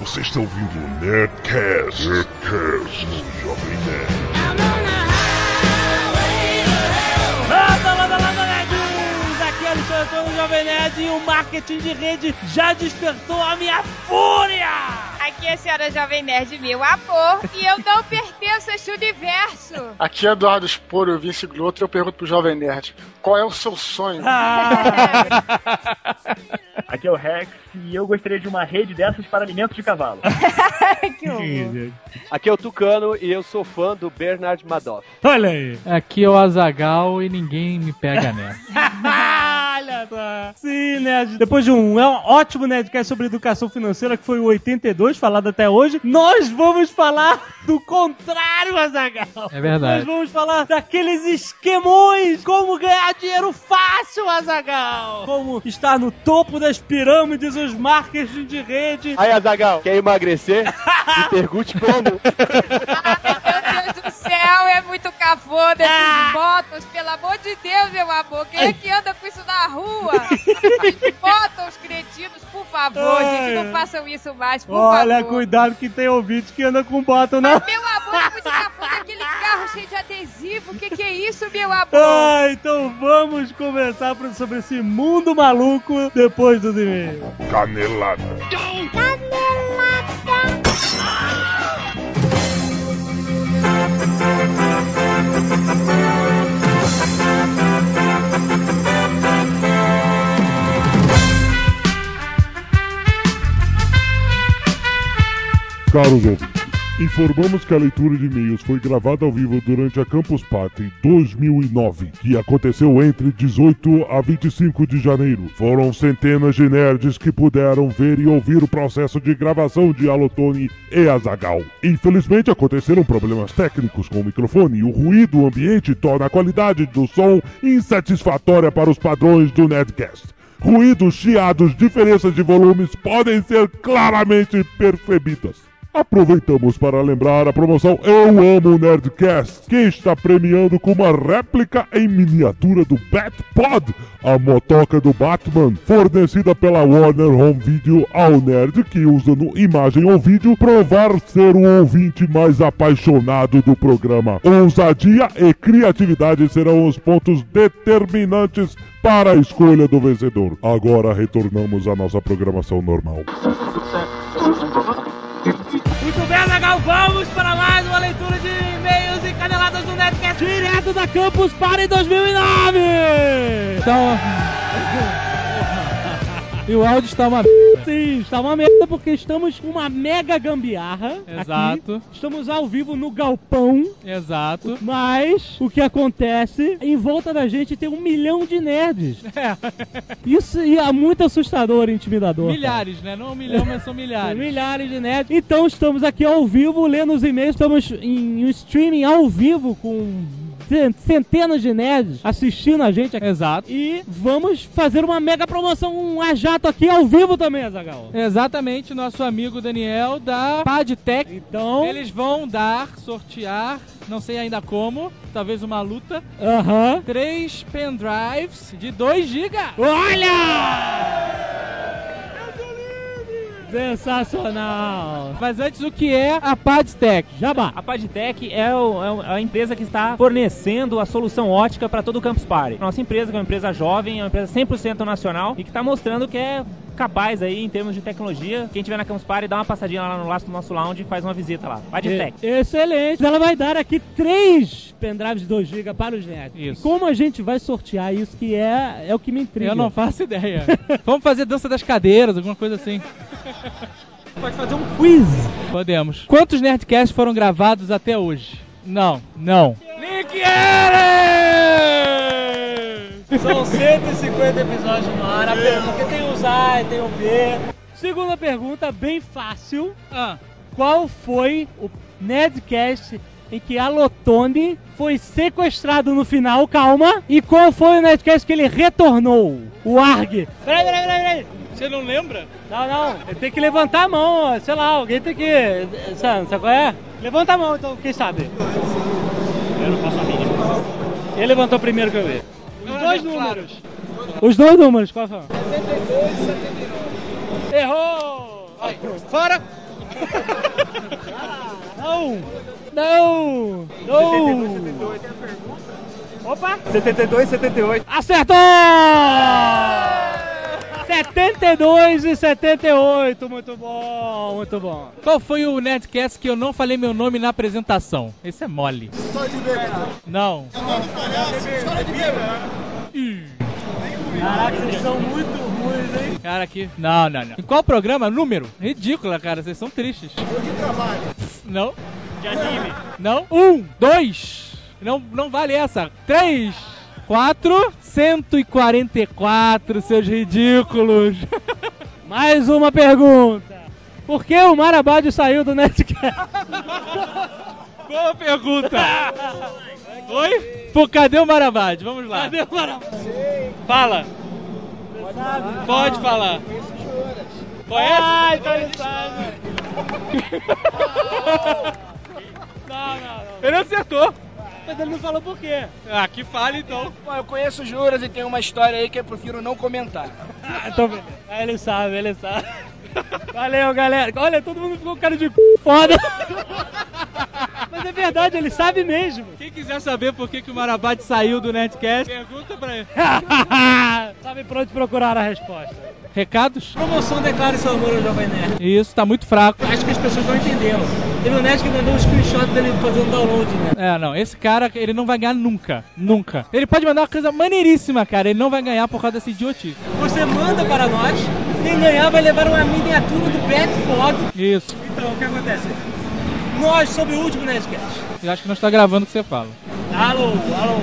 Você está ouvindo o Nerdcast, Nerdcast no Jovem Nerd. Landa! Aqui é o Alexandre Antônio Jovem Nerd e o marketing de rede já despertou a minha fúria! Aqui é a senhora Jovem Nerd, meu amor, e eu não pertenço a este universo. Aqui é Eduardo Sporo, eu Vince Gloto, e eu pergunto pro Jovem Nerd, qual é o seu sonho? Aqui é o Rex e eu gostaria de uma rede dessas para alimentos de cavalo. que horror. Aqui é o Tucano e eu sou fã do Bernard Madoff. Olha aí! Aqui é o Azagal e ninguém me pega nessa. Olha só! Sim, Nerd. Depois de um, é um ótimo Nerdcast sobre educação financeira, que foi o 82, falado até hoje, nós vamos falar do contrário, Azagal. É verdade. Nós vamos falar daqueles esquemões, como ganhar dinheiro fácil, Azagal. Como estar no topo das pirâmides, os marketing de rede. Aí, Azagal, quer emagrecer? Me pergunte como. Ai, meu Deus do céu, é muito cafona esses Ah. bottoms, pelo amor de Deus, meu amor. Quem é que anda com isso na rua? Bottoms cretinos, por favor, gente, não façam isso mais, por Olha, favor. cuidado que tem ouvinte que anda com bottom na... Meu amor, é muito cafona aquele carro cheio de adesivo. O que, que é isso, meu amor? Ah, então vamos conversar sobre esse mundo maluco depois dos e-mails. Canelada. Caros Cardigan. Informamos que a leitura de e-mails foi gravada ao vivo durante a Campus Party 2009, que aconteceu entre 18 a 25 de janeiro. Foram centenas de nerds que puderam ver e ouvir o processo de gravação de Alotone e Azagal. Infelizmente aconteceram problemas técnicos com o microfone e o ruído ambiente torna a qualidade do som insatisfatória para os padrões do Nerdcast. Ruídos, chiados, diferenças de volumes podem ser claramente percebidas. Aproveitamos para lembrar a promoção Eu Amo Nerdcast, que está premiando com uma réplica em miniatura do Batpod, a motoca do Batman, fornecida pela Warner Home Video ao nerd que usa no imagem ou vídeo provar ser o ouvinte mais apaixonado do programa. Ousadia e criatividade serão os pontos determinantes para a escolha do vencedor. Agora retornamos à nossa programação normal. Vamos para mais uma leitura de e-mails e caneladas do Nerdcast direto da Campus Party 2009! Então. E o áudio está uma merda. Sim, está uma merda porque estamos com uma mega gambiarra. Exato. Aqui. Estamos ao vivo no galpão. Exato. Mas o que acontece, em volta da gente tem um milhão de nerds. É. Isso é muito assustador e intimidador. cara. Milhares, né? Não um milhão, mas são milhares. Milhares de nerds. Então estamos aqui ao vivo, lendo os e-mails. Estamos em um streaming ao vivo com centenas de nerds assistindo a gente aqui. Exato. E vamos fazer uma mega promoção, um a jato aqui ao vivo também, Azagal. Exatamente, nosso amigo Daniel da Padtech. Então, Eles vão dar, sortear, não sei ainda como, talvez uma luta, aham. três pendrives de 2 GB. Olha! Sensacional! Mas antes, o que é a Padtech? Jabá. A Padtech é, o- é o- é a empresa que está fornecendo a solução ótica para todo o Campus Party. Nossa empresa, que é uma empresa jovem, é uma empresa 100% nacional e que está mostrando que é capaz aí em termos de tecnologia. Quem tiver na Campus Party, dá uma passadinha lá no laço do nosso lounge e faz uma visita lá. Padtech. E- Excelente! Ela vai dar aqui três pendrives de 2 GB para os nerds. Isso. E como a gente vai sortear isso, que é, é o que me intriga. Eu não faço ideia. Vamos fazer dança das cadeiras, alguma coisa assim. Pode fazer um quiz. Podemos. Quantos Nerdcasts foram gravados até hoje? Não, não. Nick Eren! São 150 episódios no ar, porque tem os A e tem o B. Segunda pergunta, bem fácil. Ah, Qual foi o Nerdcast em que a Lotone foi sequestrado no final, calma? E qual foi o Nerdcast que ele retornou? O ARG. Peraí, peraí, peraí, peraí. você não lembra? Não, não, tem que levantar a mão, sei lá, alguém tem que. Sabe, sabe qual é? Levanta a mão então, quem sabe? Eu não faço a mínima. Ele levantou primeiro que eu vi. Os dois números. Os dois números, qual foi? 72 e 79. Errou! Fora! Não! Não! Não! Opa! 72 78. Acertou! 72 e 78, muito bom, muito bom. Qual foi o Nerdcast que eu não falei meu nome na apresentação? Esse é mole. Não. Caraca, vocês são muito ruins, hein? Cara, aqui. Não, não, não. Em qual programa? Número? Ridícula, cara. Vocês são tristes. Não. De anime. Não. Um, dois. Não, não vale essa. Três, quatro, 144, seus ridículos. Mais uma pergunta. Por que o Marabade saiu do Nerdcast? Boa pergunta. Oi? Pô, cadê o Marabade? Vamos lá. Cadê o Marabade? Fala. Pode falar. Conhece? Ai, tá ligado. Não, não, não. Ele acertou. Mas ele não falou por quê. Ah, que fale então. Bom, eu conheço o Juras e tem uma história aí que eu prefiro não comentar. Ah, então beleza. Ah, ele sabe, ele sabe. Valeu, galera. Olha, todo mundo ficou com cara de c... foda. Mas é verdade, ele sabe mesmo. Quem quiser saber por que, que o Marabate saiu do Nerdcast, pergunta pra ele. sabe por onde procurar a resposta. Recados? Promoção declara seu amor ao Jovem Nerd. Isso, tá muito fraco. Acho que as pessoas não entenderam. Teve um nerd que mandou um screenshot dele fazendo download, né? É, não, esse cara, ele não vai ganhar nunca. Nunca. Ele pode mandar uma coisa maneiríssima, cara. Ele não vai ganhar por causa dessa idiotice. Você manda para nós, quem ganhar vai levar uma miniatura do Pet Fog. Isso. Então, o que acontece? Nós, sobre o último Nerdcast. Eu acho que não está gravando o que você fala. Alô, alô.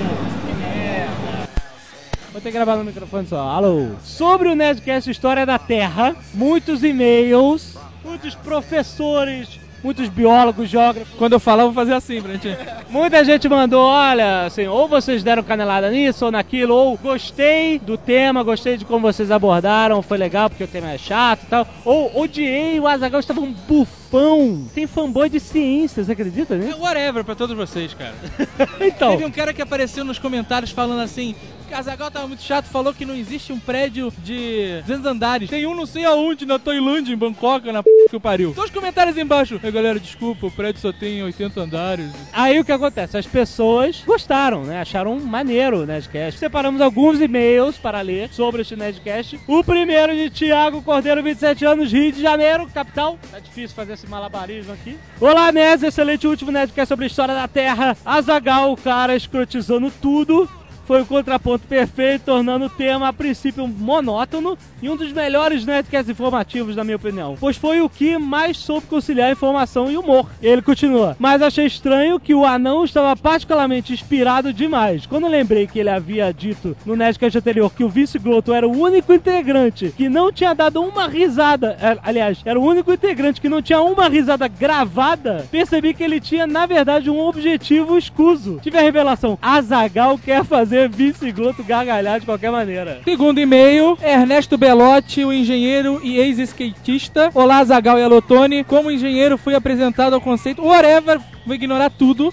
Vou ter que gravar no microfone só. Alô. Sobre o Nerdcast História da Terra, muitos e-mails, muitos professores, muitos biólogos, geógrafos. Quando eu falar, eu vou fazer assim gente. Muita gente mandou, olha, assim, ou vocês deram canelada nisso ou naquilo, ou gostei do tema, gostei de como vocês abordaram, foi legal porque o tema é chato e tal. Ou odiei, o Azagal estava um bufão. Tem fanboy de ciência, você acredita É nisso? whatever pra todos vocês, cara. Então, Teve um cara que apareceu nos comentários falando assim: Casagal tava muito chato, falou que não existe um prédio de 200 andares. Tem um não sei aonde, na Tailândia, em Bangkok, na p que pariu. Dois comentários embaixo. Aí, galera, desculpa, o prédio só tem 80 andares. Aí o que acontece? As pessoas gostaram, né? Acharam maneiro o Nerdcast. Separamos alguns e-mails para ler sobre este Nerdcast. O primeiro de Tiago Cordeiro, 27 anos, Rio de Janeiro, capital. Tá difícil fazer esse malabarismo aqui. Olá, Nerds, excelente último Nerdcast sobre a história da Terra. Azagal, o cara escrotizando tudo. Foi o contraponto perfeito, tornando o tema a princípio monótono e um dos melhores Nerdcasts informativos, na minha opinião. Pois foi o que mais soube conciliar informação e humor. Ele continua. Mas achei estranho que o anão estava particularmente inspirado demais. Quando lembrei que ele havia dito no Nerdcast anterior que o Vice Gloto era o único integrante que não tinha dado uma risada, é, aliás, era o único integrante que não tinha uma risada gravada, percebi que ele tinha, na verdade, um objetivo escuso. Tive a revelação: Azagal quer fazer Vice Gloto gargalhar de qualquer maneira. Segundo e-mail, Ernesto Belotti, o engenheiro e ex-skatista. Olá, Zagal e Alotone. Como engenheiro, fui apresentado ao conceito whatever, vou ignorar tudo.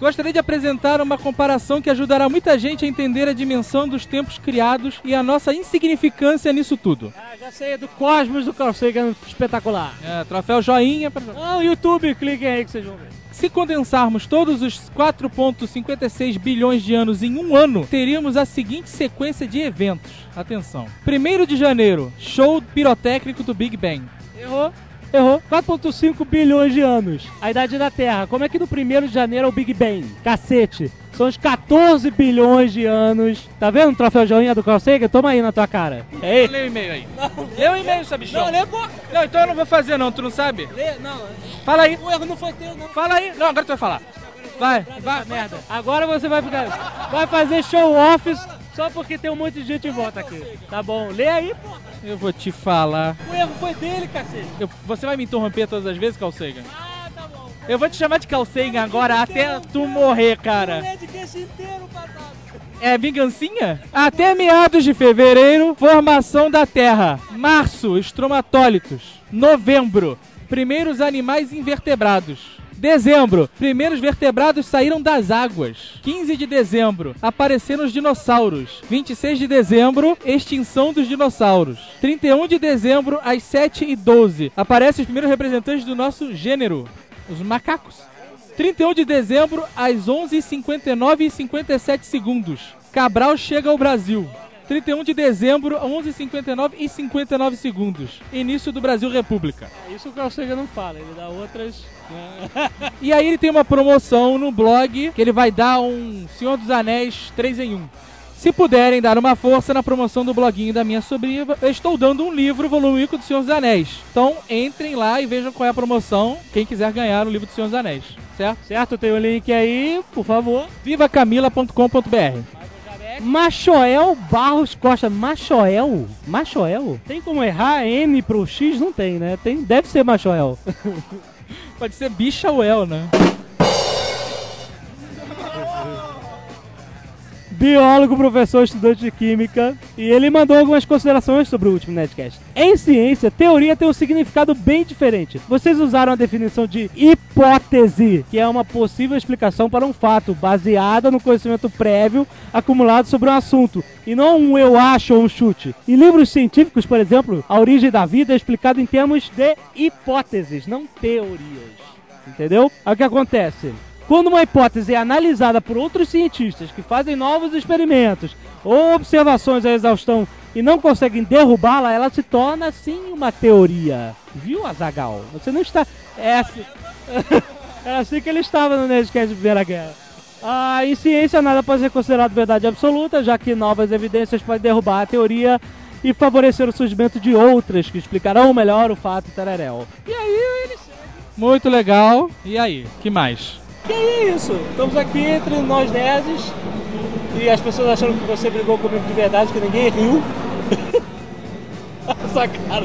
Gostaria de apresentar uma comparação que ajudará muita gente a entender a dimensão dos tempos criados e a nossa insignificância nisso tudo. Ah, já sei, é do Cosmos do Carl Sagan, espetacular. É, troféu joinha pra... Ah, o YouTube, cliquem aí que vocês vão ver. Se condensarmos todos os 4,56 bilhões de anos em um ano, teríamos a seguinte sequência de eventos. Atenção. 1 de janeiro, show pirotécnico do Big Bang. Errou. Errou. 4.5 bilhões de anos. A idade da Terra. Como é que no 1 de janeiro é o Big Bang? Cacete. São os 14 bilhões de anos. Tá vendo o troféu joinha do Carl Sagan? Toma aí na tua cara. É. Lê o e-mail aí. Lê o e-mail, sabichão. Não, lê co- Não, então eu não vou fazer não, tu não sabe? Lê, não. Fala aí. O erro não foi teu, não. Fala aí. Não, agora tu vai falar. Vai, vai. merda. Agora você vai ficar. Vai fazer show offs só porque tem um monte de gente em volta aqui. Tá bom. Lê aí, pô. Eu vou te falar. O erro foi dele, cacete. Eu- você vai me interromper todas as vezes, Carl Sagan? Ah. Eu vou te chamar de Sagan agora até tu morrer, cara. É vingancinha? Até meados de fevereiro, formação da Terra. Março, estromatólitos. Novembro, primeiros animais invertebrados. Dezembro, primeiros vertebrados saíram das águas. 15 de dezembro, apareceram os dinossauros. 26 de dezembro, extinção dos dinossauros. 31 de dezembro, às 7 e 12, aparecem os primeiros representantes do nosso gênero, os macacos. 31 de dezembro, às 11h59 e 57 segundos. Cabral chega ao Brasil. 31 de dezembro, 11h59 e 59 segundos. Início do Brasil República. Isso o Carl Sagan não fala, ele dá outras. né? E aí ele tem uma promoção no blog que ele vai dar um Senhor dos Anéis 3 em 1. Se puderem dar uma força na promoção do bloguinho da minha sobrinha, eu estou dando um livro, volume único do Senhor dos Anéis. Então entrem lá e vejam qual é a promoção, quem quiser ganhar o livro do Senhor dos Anéis. Certo? Certo, tem o link aí, por favor. Vivacamila.com.br Machoel Barros Costa. Machoel? Machoel? Tem como errar M pro X? Não tem, né? Tem, deve ser Machoel. Pode ser Bichauel, né? Biólogo, professor, estudante de química, e ele mandou algumas considerações sobre o último Netcast. Em ciência, teoria tem um significado bem diferente. Vocês usaram a definição de hipótese, que é uma possível explicação para um fato, baseada no conhecimento prévio acumulado sobre um assunto, e não um eu acho ou um chute. Em livros científicos, por exemplo, a origem da vida é explicada em termos de hipóteses, não teorias. Entendeu? Aí o que acontece? Quando uma hipótese é analisada por outros cientistas que fazem novos experimentos ou observações à exaustão e não conseguem derrubá-la, ela se torna sim uma teoria. Viu, Azagal? Você não está. É assim... Era assim que ele estava no Nerdcast de Primeira Guerra. Ah, em ciência, nada pode ser considerado verdade absoluta, já que novas evidências podem derrubar a teoria e favorecer o surgimento de outras que explicarão melhor o fato tereréu. E aí ele Muito legal. E aí, que mais? Que é isso? Estamos aqui entre nós nerds e as pessoas acharam que você brigou comigo de verdade, que ninguém riu. Essa cara.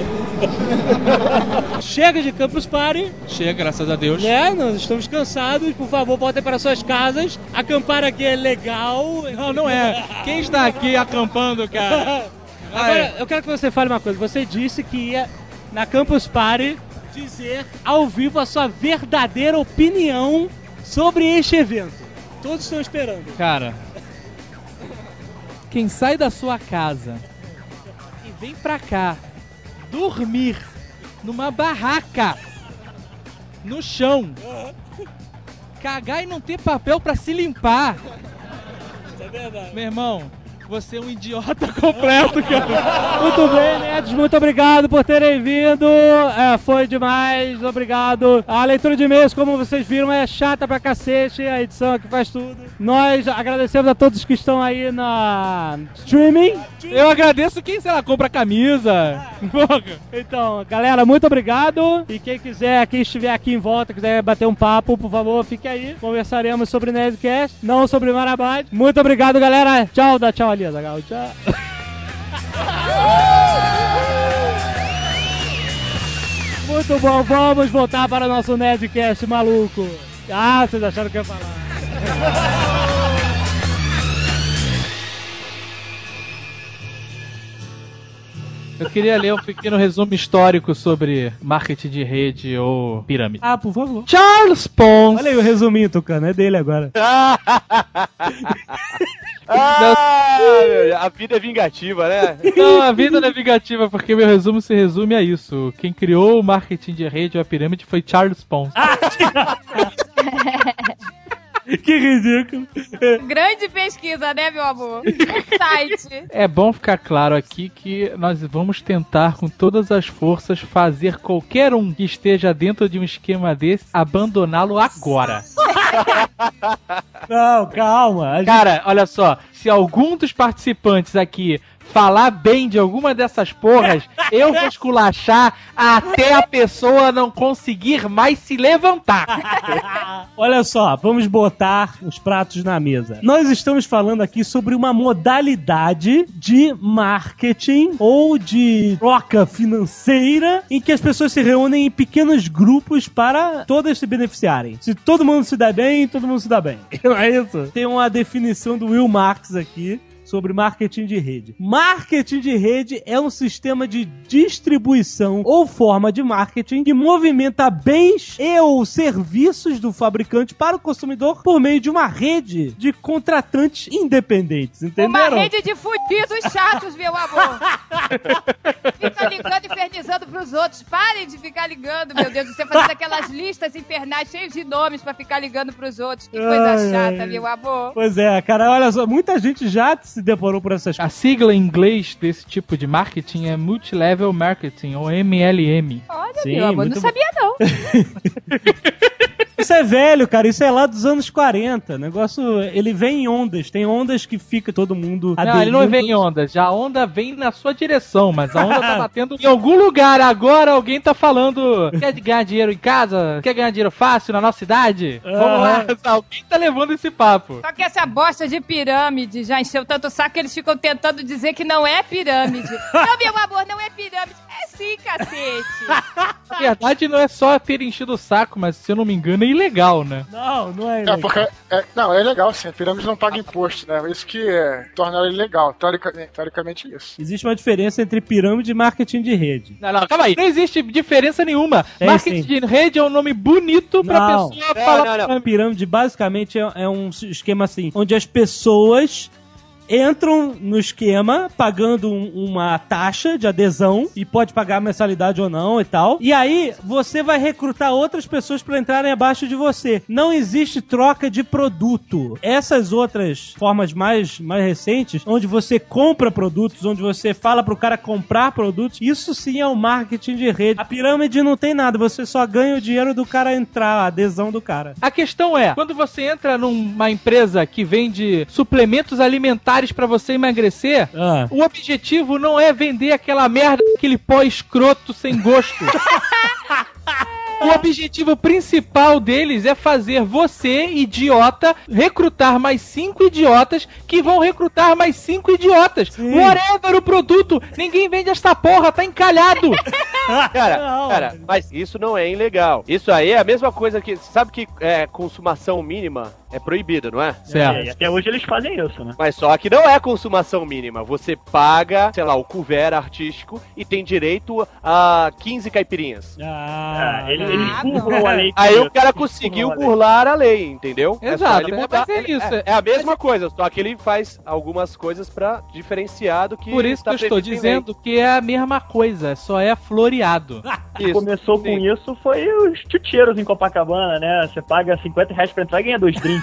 Chega de Campus Party, Chega, graças a Deus. né? Nós estamos cansados. Por favor, voltem para suas casas. Acampar aqui é legal. Não, não é. Quem está aqui acampando, cara? Agora, eu quero que você fale uma coisa. Você disse que ia na Campus Party dizer ao vivo a sua verdadeira opinião sobre este evento. Todos estão esperando. Cara, quem sai da sua casa e vem pra cá dormir numa barraca no chão, cagar e não ter papel pra se limpar, É verdade. meu irmão, você é um idiota completo, cara. Muito bem, nerds, muito obrigado por terem vindo. É, foi demais, obrigado. A leitura de e-mails, como vocês viram, é chata pra cacete. A edição aqui faz tudo. Nós agradecemos a todos que estão aí na streaming. Eu agradeço quem, sei lá, compra camisa. Então, galera, muito obrigado. E quem quiser, quem estiver aqui em volta, quiser bater um papo, por favor, fique aí. Conversaremos sobre Nerdcast, não sobre Marabad. Muito obrigado, galera. Tchau, dá tchau ali, Muito bom, vamos voltar para o nosso Nerdcast maluco. Ah, vocês acharam que eu ia falar. Eu queria ler um pequeno resumo histórico sobre marketing de rede ou pirâmide. Ah, por favor. Charles Pons. Olha aí o resuminho, Tucano, é dele agora. Ah, a vida é vingativa, né? Não, a vida não é vingativa, porque meu resumo se resume a isso. Quem criou o marketing de rede ou a pirâmide foi Charles Pons. que ridículo. Grande pesquisa, né, meu amor? Site. É bom ficar claro aqui que nós vamos tentar com todas as forças fazer qualquer um que esteja dentro de um esquema desse abandoná-lo agora. Não, calma. Gente- Cara, olha só, se algum dos participantes aqui falar bem de alguma dessas porras, eu vou esculachar até a pessoa não conseguir mais se levantar. Olha só, vamos botar os pratos na mesa. Nós estamos falando aqui sobre uma modalidade de marketing ou de troca financeira em que as pessoas se reúnem em pequenos grupos para todas se beneficiarem. Se todo mundo se dá bem, todo mundo se dá bem. Não é isso? Tem uma definição do Will Marx aqui. Sobre marketing de rede. Marketing de rede é um sistema de distribuição ou forma de marketing que movimenta bens e ou serviços do fabricante para o consumidor por meio de uma rede de contratantes independentes, entenderam? Uma rede de fudidos chatos, meu amor. Fica ligando e infernizando pros outros. Parem de ficar ligando, meu Deus. Você fazendo aquelas listas infernais cheias de nomes pra ficar ligando pros outros. Que coisa Ai, chata, ai. meu amor. Pois é, cara, olha só, muita gente já se deparou por essas A sigla em inglês desse tipo de marketing é Multilevel Marketing, ou MLM. Olha, Sim, meu amor, muito não sabia não. Isso é velho, cara. Isso é lá dos anos 40. O negócio, ele vem em ondas. Tem ondas que fica todo mundo. Não, ele não aderindo. vem em onda, já a onda vem na sua direção, mas a onda tá batendo em algum lugar. Agora alguém tá falando: quer ganhar dinheiro em casa? Quer ganhar dinheiro fácil na nossa cidade? Vamos lá, alguém tá levando esse papo. Só que essa bosta de pirâmide já encheu tanto o saco que eles ficam tentando dizer que não é pirâmide. não, meu amor, não é pirâmide. É sim, cacete. Na verdade, não é só ter enchido o saco, mas se eu não me engano, é ilegal, né? Não, não é É, ilegal. porque. É, não, é legal sim. A pirâmide não paga imposto, né? Isso que é, torna ela ilegal. Teoricamente, teoricamente é isso. Existe uma diferença entre pirâmide e marketing de rede. Não, não, calma aí. Não existe diferença nenhuma. Tem Marketing sim. de rede é um nome bonito pra Não. pessoa falar. Pirâmide basicamente é, é um esquema assim, onde as pessoas entram no esquema pagando um- uma taxa de adesão e pode pagar mensalidade ou não e tal. E aí você vai recrutar outras pessoas para entrarem abaixo de você. Não existe troca de produto. Essas outras formas mais, mais recentes, onde você compra produtos, onde você fala pro cara comprar produtos, isso sim é o marketing de rede. A pirâmide não tem nada, você só ganha o dinheiro do cara entrar, a adesão do cara. A questão é, quando você entra numa empresa que vende suplementos alimentares pra você emagrecer, Ah. o objetivo não é vender aquela merda, aquele pó escroto sem gosto. O objetivo principal deles é fazer você, idiota, recrutar mais cinco idiotas que vão recrutar mais cinco idiotas. Whatever o produto, ninguém vende esta porra, tá encalhado. Cara, Não. cara, mas isso não é ilegal. Isso aí é a mesma coisa que. Sabe que é, consumação mínima é proibida, não é? É, e até hoje eles fazem isso, né? Mas só que não é consumação mínima. Você paga, sei lá, o couvert artístico e tem direito a 15 caipirinhas. Ah, Ah, eles, eles burlam a lei. Aí com o cara conseguiu burlar a lei, entendeu? É Exato, ele é, mudar. é isso. É, é a mesma coisa, só que ele faz algumas coisas pra diferenciar do que. Por isso que tá eu estou dizendo que é a mesma coisa, só é floreado. Quem Isso. começou com sim. isso foi os chuteiros em Copacabana, né? Você paga 50 reais pra entrar e ganha dois drinks.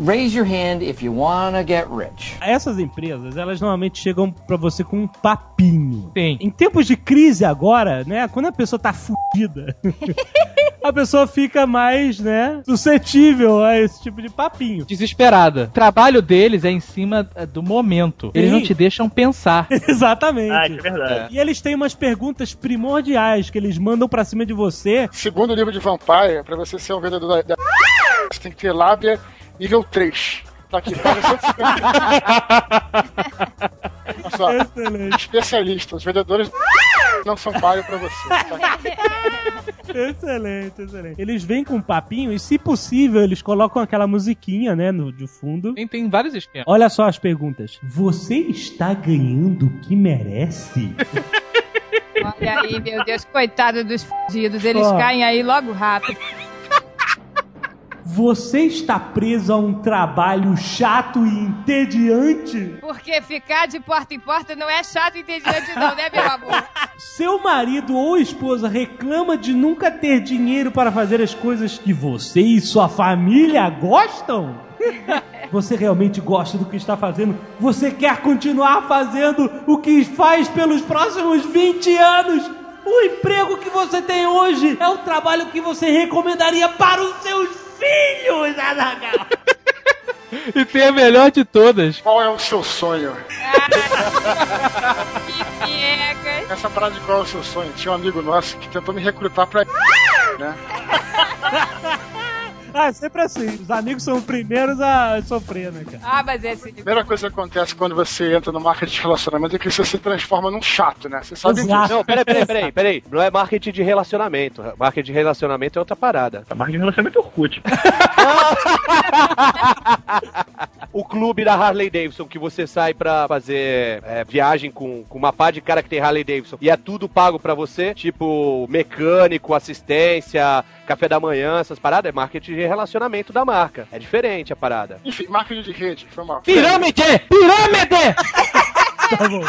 Raise your hand if you wanna get rich. Essas empresas, elas normalmente chegam pra você com um papinho. Sim. Em tempos de crise agora, né? Quando a pessoa tá fudida, a pessoa fica mais, né, suscetível a esse tipo de papinho. Desesperada. O trabalho deles é em cima eh, do momento. Eles Sim. não te deixam pensar. Exatamente. ah, é verdade. E eles têm umas perguntas primordiais que eles mandam pra cima de você. Segundo o livro de Vampire, pra você ser um vendedor da, da você tem que ter lábia nível 3. Tá aqui, paga 150. Olha só, Excelente, especialistas, os vendedores não são paio pra você. Tá excelente, excelente. Eles vêm com um papinho e, se possível, eles colocam aquela musiquinha, né, no, de fundo. Tem, tem vários esquemas. Olha só as perguntas. Você está ganhando o que merece? Olha aí, meu Deus, coitado dos fudidos. Eles caem aí logo rápido. Você está preso a um trabalho chato e entediante? Porque ficar de porta em porta não é chato e entediante, não, né, meu amor? Seu marido ou esposa reclama de nunca ter dinheiro para fazer as coisas que você e sua família gostam? Você realmente gosta do que está fazendo? Você quer continuar fazendo o que faz pelos próximos 20 anos? O emprego que você tem hoje é o trabalho que você recomendaria para os seus filhos, Azaghal? E tem a melhor de todas. Qual é o seu sonho? Que piegas. Essa parada de qual é o seu sonho? Tinha um amigo nosso que tentou me recrutar pra. né? Ah, é sempre assim. Os amigos são os primeiros a sofrer, né, cara? Ah, mas esse A primeira coisa que acontece quando você entra no marketing de relacionamento é que você se transforma num chato, né? Você sabe Exato. disso. Não, peraí, peraí, peraí, peraí. Não é marketing de relacionamento. Marketing de relacionamento é outra parada. Marketing de relacionamento é Orkut. O clube da Harley Davidson, que você sai pra fazer é, viagem com, com uma pá de cara que tem Harley Davidson e é tudo pago pra você, tipo mecânico, assistência, café da manhã, essas paradas, é marketing de relacionamento da marca. É diferente a parada. Enfim, marketing de rede, foi mal. Pirâmide! Pirâmide! Tá bom.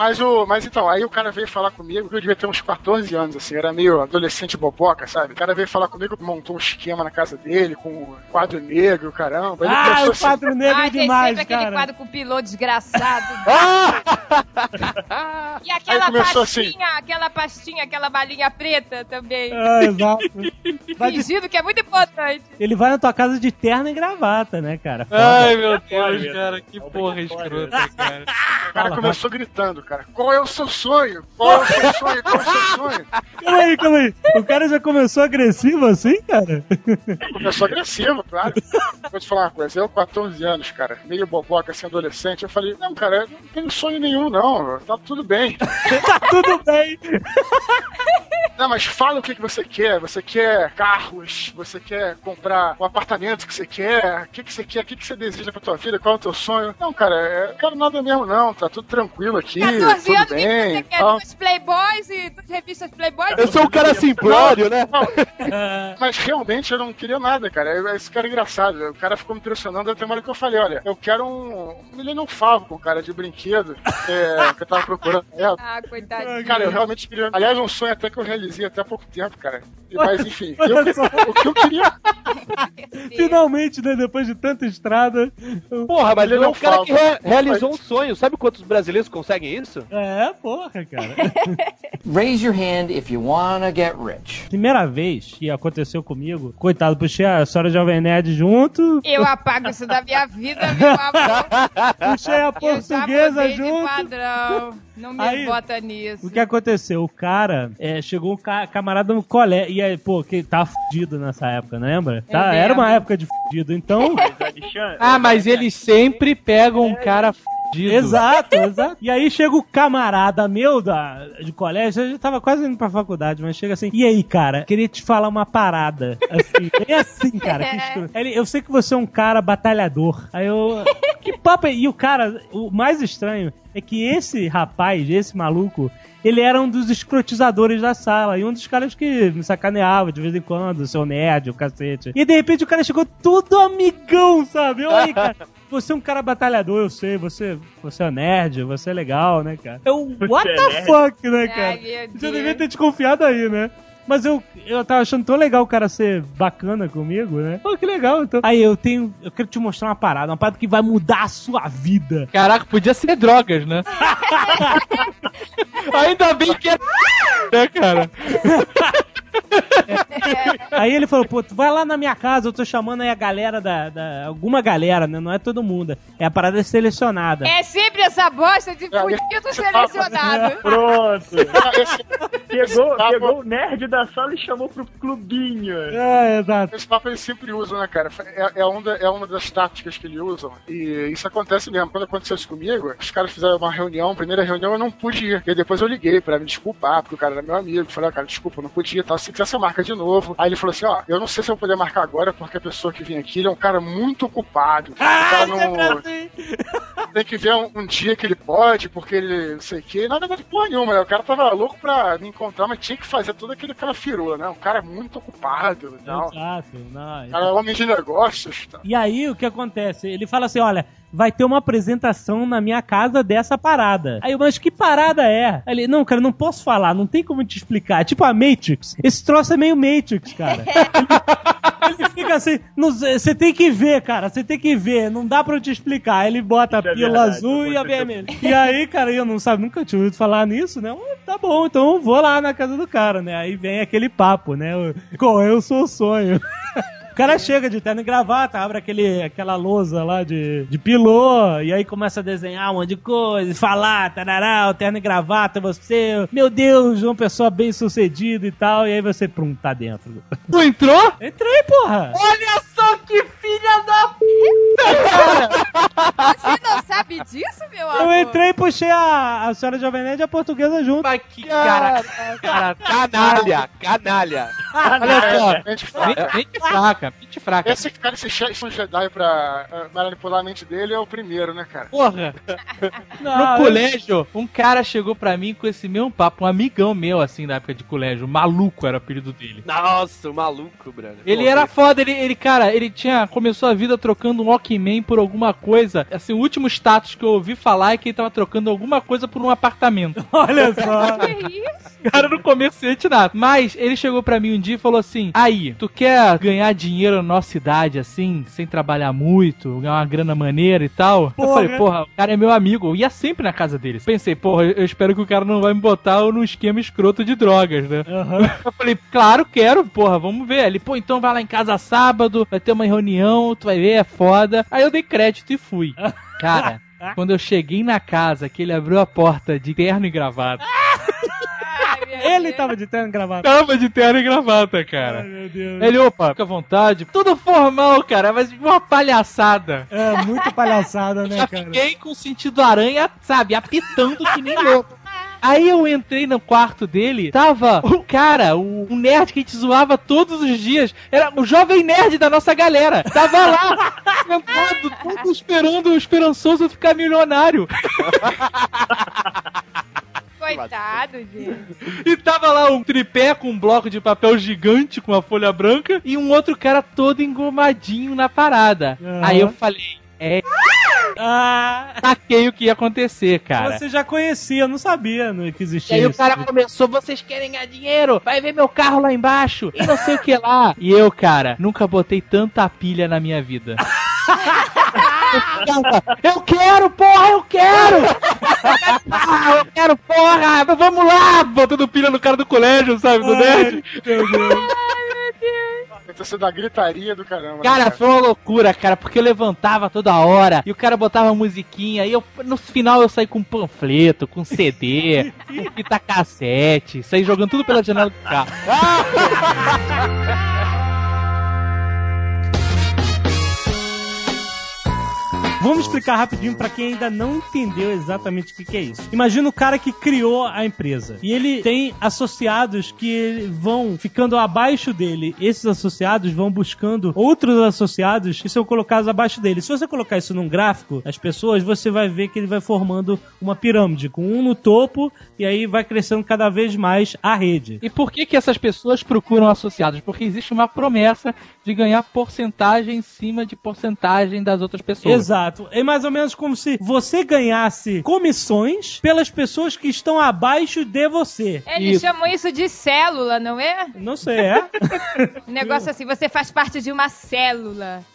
Mas, o, mas então, aí o cara veio falar comigo, que eu devia ter uns 14 anos, assim, era meio adolescente boboca, sabe? O cara veio falar comigo, montou um esquema na casa dele, com um quadro negro, caramba. Ele Ah, o assim, quadro negro Ah, é demais, sempre aquele cara. quadro com o piloto desgraçado. e aquela começou pastinha, aquela pastinha, aquela balinha preta também. Ah, exato. Vai de- Fingindo que é muito importante. Ele vai na tua casa de terno e gravata, né, cara? Ai, meu Deus, cara, que porra escrota, cara. o cara começou gritando, cara, qual é o seu sonho? Qual é o seu sonho? Qual é o seu sonho? Calma aí, calma aí. O cara já começou agressivo assim, cara? Começou agressivo, claro. Vou te falar uma coisa, eu 14 anos, cara, meio boboca, assim, adolescente, eu falei, não, cara, eu não tenho sonho nenhum, não, tá tudo bem. Tá tudo bem. Não, mas fala o que, que você quer. Você quer carros, você quer comprar o apartamento que você quer, o que, que você quer, o que, que você deseja pra tua vida, qual é o teu sonho. Não, cara, eu não quero nada mesmo, não, tá tudo tranquilo aqui, 14 tudo anos, que bem. você quer? Duas Playboys e duas revistas Playboys? Eu sou um cara simplório, né? Mas realmente eu não queria nada, cara. Esse cara é engraçado. O cara ficou me impressionando até uma hora que eu falei: olha, eu quero um Millennium Falcon, cara, de brinquedo, é, que eu tava procurando. É, Ah, coitadinho. Cara, eu realmente queria. Aliás, um sonho até que eu realizei até há pouco tempo, cara. Mas enfim, eu- o que eu queria. Finalmente, né? Depois de tanta estrada. Porra, mas Ele ele é não um cara que re- realizou um sonho. Sabe quantos brasileiros conseguem isso? É, porra, cara. Raise your hand if you wanna get rich. Primeira vez que aconteceu comigo, coitado, puxei a senhora Jovem Nerd junto, Eu apago isso da minha vida, meu amor. puxei a Eu já portuguesa mudei de junto. padrão. Não me Aí, bota nisso. O que aconteceu? O cara é, chegou um ca- camarada no colégio. E aí, pô, que tava fudido nessa época, não lembra? Eu Tá, era uma época de fudido. Então. Ah, mas eles sempre pegam um cara fudido. Exato, exato. E aí chega o camarada meu da, de colégio, eu já tava quase indo pra faculdade, mas chega assim, e aí, cara, queria te falar uma parada. Assim, é assim, cara. que escroto. Ele, eu sei que você é um cara batalhador. Aí eu. Que papo é? E o cara, o mais estranho é que esse rapaz, esse maluco, ele era um dos escrotizadores da sala. E um dos caras que me sacaneava de vez em quando, seu nerd, o cacete. E de repente o cara chegou tudo amigão, sabe? Eu aí, cara. Você é um cara batalhador, eu sei. Você, você é nerd, você é legal, né, cara? Eu, what é the nerd? fuck, né, cara? Ai, Deus. devia ter desconfiado aí, né? Mas eu, eu tava achando tão legal o cara ser bacana comigo, né? Pô, que legal, então. Aí eu tenho. Eu quero te mostrar uma parada, uma parada que vai mudar a sua vida. Caraca, podia ser drogas, né? Ainda bem que é. né, cara? Aí ele falou, pô, tu vai lá na minha casa, eu tô chamando aí a galera da. da- alguma galera, né? Não é todo mundo. É a parada selecionada. É sempre essa bosta de fudido selecionado. Pronto. Esse, Pegou, papo- pegou o nerd da sala e chamou pro clubinho. É, exato. esse papo eles sempre usam, né, cara? É, é, uma da- é uma das táticas que eles usam. E isso acontece mesmo. Quando aconteceu isso comigo, os caras fizeram uma reunião, primeira reunião eu não pude ir. E depois eu liguei pra me desculpar, porque o cara era meu amigo. Falei, ó, cara, desculpa, eu não podia, tal. Se quiser, você marca de novo. Aí ele falou assim, ó, eu não sei se eu vou poder marcar agora, porque a pessoa que vem aqui ele é um cara muito ocupado. O cara não... Tem que ver um, um dia que ele pode, porque ele não sei o quê. Na verdade, porra nenhuma, né? O cara tava louco pra me encontrar, mas tinha que fazer toda aquele cara firula, né? Um cara é muito ocupado e tal. Exato. Não, O cara é homem de negócios. Tá? E aí, o que acontece? Ele fala assim: olha, vai ter uma apresentação na minha casa dessa parada. Aí eu, mas que parada é? Aí Ele, não, cara, não posso falar, não tem como te explicar. É tipo a Matrix. Esse troço é meio Matrix, cara. ele, ele fica assim, você tem que ver, cara, você tem que ver, não dá pra eu te explicar. Aí ele bota a é pílula verdade, azul e a vermelha. E aí, cara, eu não sabe, nunca tinha ouvido falar nisso, né? Tá bom, então eu vou lá na casa do cara, né? Aí vem aquele papo, né? Qual é o seu sonho? O cara chega de terno e gravata, abre aquele, aquela lousa lá de, de pilô, e aí começa a desenhar um monte de coisa, falar, tarará, o terno e gravata, você, meu Deus, uma pessoa bem sucedida e tal, e aí você, prum, tá dentro. Tu entrou? Entrei, porra! Olha só que filha da! Você não sabe disso, meu amor? Eu entrei e puxei a, a senhora Jovem Nerd e a portuguesa junto. Mas que cara, cara, canalha, canalha. Olha só, mente fraca. mente, fraca. Esse cara que se chama um Jedi pra manipular a mente dele é o primeiro, né, cara? Porra! Não, No colégio, um cara chegou pra mim com esse mesmo papo, um amigão meu, assim, na época de colégio. Maluco era o apelido dele. Nossa, o maluco, brother. Ele Pô, era foda, ele, ele, cara, ele tinha. Começou a vida trocando um Walkman por alguma coisa. Assim, o último status que eu ouvi falar é que ele tava trocando alguma coisa por um apartamento. Olha só. Que isso? Cara, no comerciante nada. Mas ele chegou pra mim um dia e falou assim: Aí, tu quer ganhar dinheiro na nossa cidade, assim, sem trabalhar muito, ganhar uma grana maneira e tal? Eu Porra. falei, porra, o cara é meu amigo. Eu ia sempre na casa dele. Pensei, porra, eu espero que o cara não vai me botar num esquema escroto de drogas, né? Aham. Eu falei, claro, quero, porra, vamos ver. Ele, pô, então vai lá em casa sábado, vai ter uma reunião, tu vai ver, é foda. Aí eu dei crédito e fui. Cara, quando eu cheguei na casa, que ele abriu a porta de terno e gravata. Ai, Ele tava de terno e gravata. Tava de terno e gravata, Ai, cara. meu Deus. Ele, opa, fica à vontade. Tudo formal, cara, mas uma palhaçada. É muito palhaçada, né, Já cara? fiquei com sentido aranha, sabe, apitando que nem louco. Aí eu entrei no quarto dele, tava o cara, o, o nerd que a gente zoava todos os dias, era o jovem nerd da nossa galera. Tava lá, sentado, todo esperando o esperançoso ficar milionário. Coitado, gente. E tava lá um tripé com um bloco de papel gigante com uma folha branca e um outro cara todo engomadinho na parada. Aham. Aí eu falei, é, Ah, saquei o que ia acontecer, cara. você já conhecia, não sabia não, que E existia aí o isso. cara começou, vocês querem ganhar dinheiro? Vai ver meu carro lá embaixo e não sei o que lá. E eu, cara, nunca botei tanta pilha na minha vida. Eu quero, porra, eu quero! Ah, eu quero, porra! Vamos lá! Botando pilha no cara do colégio, sabe? Do nerd. Meu Deus. Deve ser da gritaria do caramba. né, Cara, foi uma loucura, cara, porque eu levantava toda hora e o cara botava musiquinha e eu, no final eu saí com panfleto, com CD, com fita cassete, saí jogando tudo pela janela do carro. Vamos explicar rapidinho pra quem ainda não entendeu exatamente o que, que é isso. Imagina o cara que criou a empresa e ele tem associados que vão ficando abaixo dele. Esses associados vão buscando outros associados que são colocados abaixo dele. Se você colocar isso num gráfico, as pessoas, você vai ver que ele vai formando uma pirâmide com um no topo e aí vai crescendo cada vez mais a rede. E por que que essas pessoas procuram associados? Porque existe uma promessa de ganhar porcentagem em cima de porcentagem das outras pessoas. Exato. É mais ou menos como se você ganhasse comissões pelas pessoas que estão abaixo de você. Eles Isso. chamam isso de célula, não é? Não sei, é? Um negócio assim, você faz parte de uma célula.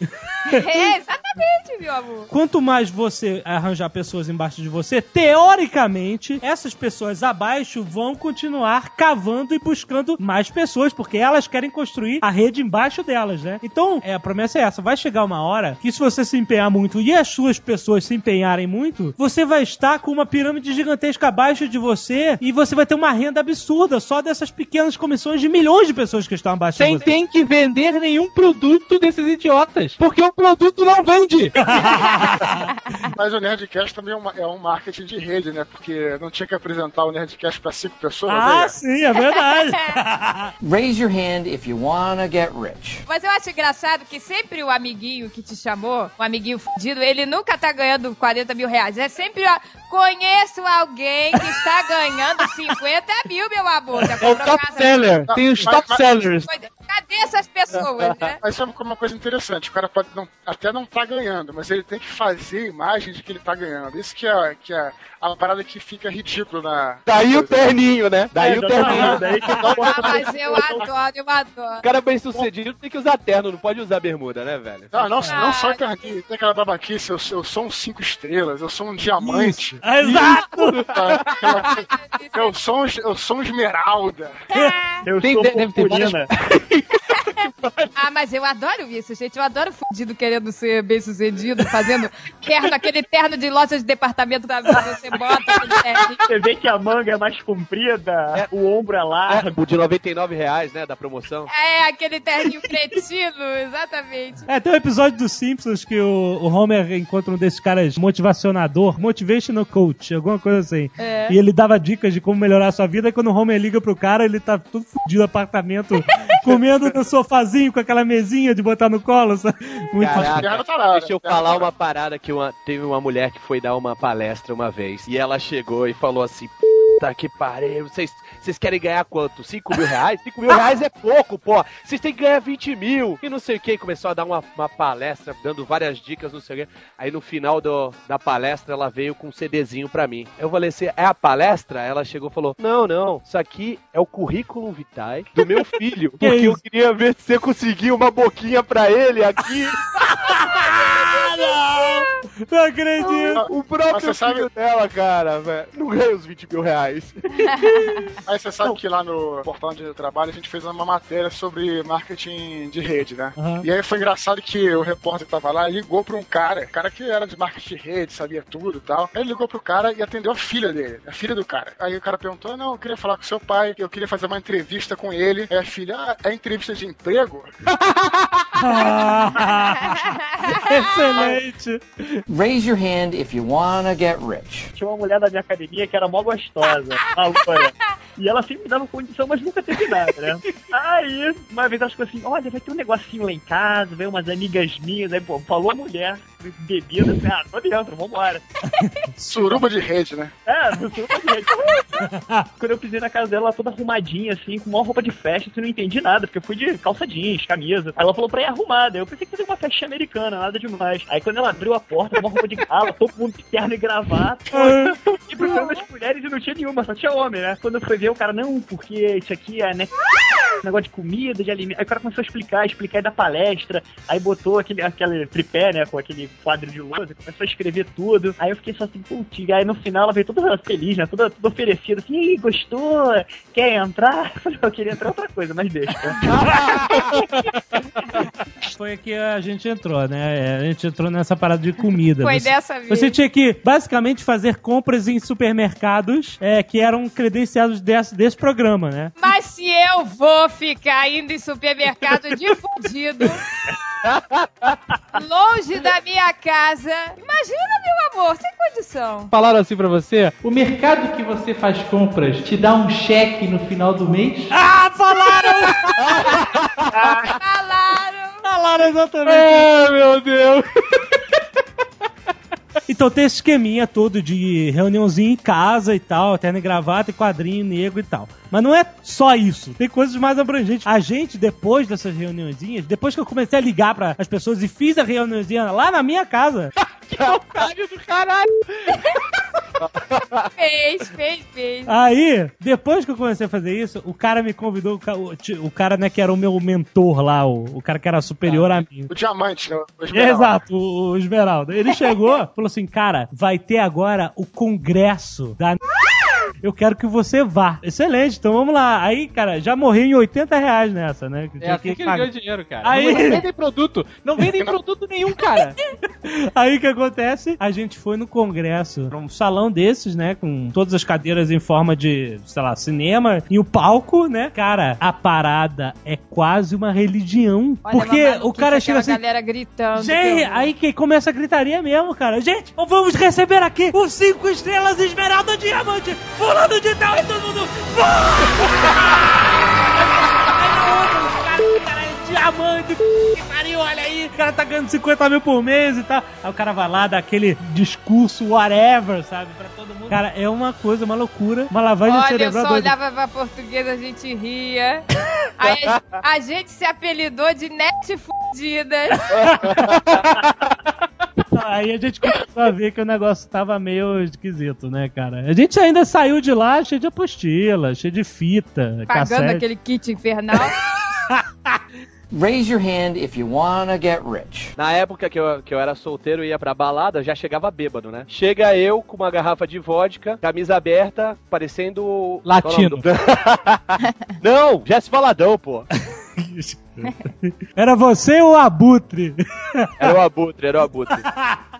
é, exatamente, meu amor. Quanto mais você arranjar pessoas embaixo de você, teoricamente, essas pessoas abaixo vão continuar cavando e buscando mais pessoas, porque elas querem construir a rede embaixo delas, né? Então, é, a promessa é essa: vai chegar uma hora que, se você se empenhar muito e as suas pessoas se empenharem muito, você vai estar com uma pirâmide gigantesca abaixo de você e você vai ter uma renda absurda só dessas pequenas comissões de milhões de pessoas que estão abaixo Sem de você. tem que vender nenhum produto desses idiotas. Porque o produto não vende. Mas o Nerdcast também é, uma- é um marketing de rede, né? Porque não tinha que apresentar o Nerdcast pra cinco pessoas. Ah, né? sim, é verdade. Raise your hand if you wanna get rich. Mas eu acho engraçado que sempre o amiguinho que te chamou, o amiguinho fudido, ele nunca tá ganhando 40 mil reais. É sempre, ó, conheço alguém que está ganhando 50 mil, meu amor. É o top seller. Tem os Mas- top mas- sellers. Cadê essas pessoas, né? Mas sabe como é uma coisa interessante? O cara pode não- até não tá ganhando, mas ele tem que fazer imagem de que ele tá ganhando. Isso que é, que é a parada que fica ridículo na. Daí o terninho, né? Daí É, o terninho. daí que dá Ah, mas eu adoro, eu adoro. O cara bem sucedido tem que usar terno, não pode usar bermuda, né, velho? Não, não, Ah. não só terninho. Tem aquela babaquice, eu, sou- eu sou um cinco estrelas, eu sou um diamante. Exato! Eu sou um, eu sou um esmeralda. Eu Tem- sou deve ter Ah, mas eu adoro isso, gente. Eu adoro fudido querendo ser bem sucedido, fazendo terno, aquele terno de loja de departamento da vida, você bota aquele terno. Você vê que a manga é mais comprida, o ombro é largo. O de 99 reais, né, da promoção. É, aquele terninho cretino, exatamente. É, tem um episódio dos Simpsons que o, o Homer encontra um desses caras motivacionador, motivational coach, alguma coisa assim. É. E ele dava dicas de como melhorar a sua vida, e quando o Homer liga pro cara, ele tá todo fudido no apartamento, comendo no sofazinho com aquela mesinha de botar no colo, sabe? Muito Caraca, deixa eu falar uma parada que uma, teve uma mulher que foi dar uma palestra uma vez e ela chegou e falou assim: Puta que pariu, vocês, vocês querem ganhar quanto? 5 mil reais? 5 mil reais é pouco, pô. Vocês têm que ganhar 20 mil. E não sei o que. Começou a dar uma, uma palestra, dando várias dicas, não sei o que. Aí no final do, da palestra ela veio com um CDzinho pra mim. Eu falei assim: é a palestra? Ela chegou e falou: Não, não, isso aqui é o currículo vitae do meu filho. Que porque eu isso? queria ver se você conseguia uma boquinha pra ele aqui. Não acredito. O próprio Mas você sabe- filho dela, cara, velho. Não ganha os 20 mil reais. Aí você sabe que lá no portal onde eu trabalho a gente fez uma matéria sobre marketing de rede, né? Aham. E aí foi engraçado que o repórter que tava lá ligou pra um cara, cara que era de marketing de rede, sabia tudo e tal. Aí ele ligou pro cara e atendeu a filha dele, a filha do cara. Aí o cara perguntou: Não, eu queria falar com seu pai, eu queria fazer uma entrevista com ele. Aí a filha, ah, é entrevista de emprego? Excelente. Raise your hand if you wanna get rich. Tinha uma mulher da minha academia que era mó gostosa, a loura. E ela sempre me dava condição, mas nunca teve nada, né? Aí, uma vez ela ficou assim, olha, vai ter um negocinho lá em casa, veio umas amigas minhas, aí, pô, falou a mulher, bebida, falei, ah, tô dentro, vambora. Suruba de rede, né? É, sei o que. Quando eu pisei na casa dela, ela toda arrumadinha, assim, com uma roupa de festa, assim, não entendi nada, porque eu fui de calça jeans, camisa. Aí ela falou pra arrumada. Eu pensei que fazer uma festinha americana, nada demais. Aí quando ela abriu a porta, uma roupa de gala, todo mundo de terno e gravata. e procurando as mulheres e não tinha nenhuma, só tinha homem, né? Quando eu fui ver, o cara, não, porque isso aqui é, né? Negócio de comida, de alimento. Aí o cara começou a explicar, explicar aí da palestra. Aí botou aquele, aquele tripé, né? Com aquele quadro de lousa, começou a escrever tudo. Aí eu fiquei só assim, putz, aí no final ela veio toda feliz, né? Toda, toda oferecida, assim, e aí, gostou? Quer entrar? Eu falei, eu queria entrar outra coisa, mas deixa. Foi aqui a gente entrou, né? A gente entrou nessa parada de comida. Foi Você- dessa vez. Você tinha que, basicamente, fazer compras em supermercados é, que eram credenciados desse, desse programa, né? Mas se eu vou ficar indo em supermercado de fudido, longe da minha casa, imagina, meu amor, sem condição. Falaram assim pra você, o mercado que você faz compras te dá um cheque no final do mês? Ah, falaram! Falaram. Falaram exatamente. Ah, meu Deus. Então tem esse esqueminha todo de reuniãozinha em casa e tal, terno e gravata e quadrinho negro e tal. Mas não é só isso, tem coisas mais abrangentes. A gente, depois dessas reuniãozinhas, depois que eu comecei a ligar para as pessoas e fiz a reuniãozinha lá na minha casa, Que otário do caralho. Fez, fez, fez. Aí, depois que eu comecei a fazer isso, o cara me convidou, o, cara, né, que era o meu mentor lá, o, o cara que era superior a mim. O diamante, né? O esmeralda. Exato, o, o Esmeralda. Ele chegou, falou assim, cara, vai ter agora o congresso da... Eu quero que você vá. Excelente, então vamos lá. Aí, cara, já morri em 80 reais nessa, né? Que É assim que ele pagar. ganhou dinheiro, cara. Aí- Não vendem produto. Não vendem produto nenhum, cara. Aí o que acontece? A gente foi no congresso, pra um salão desses, né? Com todas as cadeiras em forma de, sei lá, cinema e o palco, né? Cara, a parada é quase uma religião. Olha, porque o cara chega assim. galera gritando. Gente, pelo- aí que começa a gritaria mesmo, cara. Gente, vamos receber aqui os cinco estrelas Esmeralda Diamante, fulano de tal e todo mundo. Diamante, que pariu, olha aí, o cara tá ganhando 50 mil por mês e tal. Aí o cara vai lá, dá aquele discurso, whatever, sabe, pra todo mundo. Cara, é uma coisa, uma loucura, uma lavagem Olha, eu cerebral só doida. olhava pra portuguesa, a gente ria. Aí a, a gente se apelidou de net fudidas. Aí a gente começou a ver que o negócio tava meio esquisito, né, cara? A gente ainda saiu de lá cheio de apostila, cheio de fita, Pagando cassete. aquele kit infernal. Raise your hand if you wanna get rich. Na época que eu, que eu era solteiro e ia pra balada, já chegava bêbado, né? Chega eu com uma garrafa de vodka, camisa aberta, parecendo. Latino. É Não, Jesse Valadão, pô. Era você ou o Abutre? Era o abutre, era o abutre.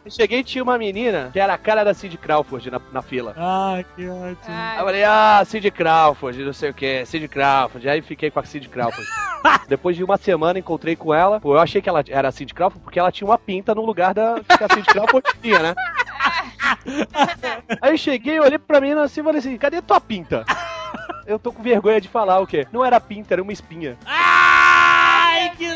Eu cheguei e tinha uma menina que era a cara da Cindy Crawford na, na fila. Ah, que ótimo. Aí eu falei, ah, Cindy Crawford, não sei o que, Cindy Crawford. Aí fiquei com a Cindy Crawford. Depois de uma semana encontrei com ela. Pô, eu achei que ela era a Cindy Crawford porque ela tinha uma pinta no lugar da que a Cindy Crawford tinha, né? Aí eu cheguei, olhei pra menina assim e falei assim, cadê tua pinta? Eu tô com vergonha de falar o quê? Não era pinta, era uma espinha. Ai, que!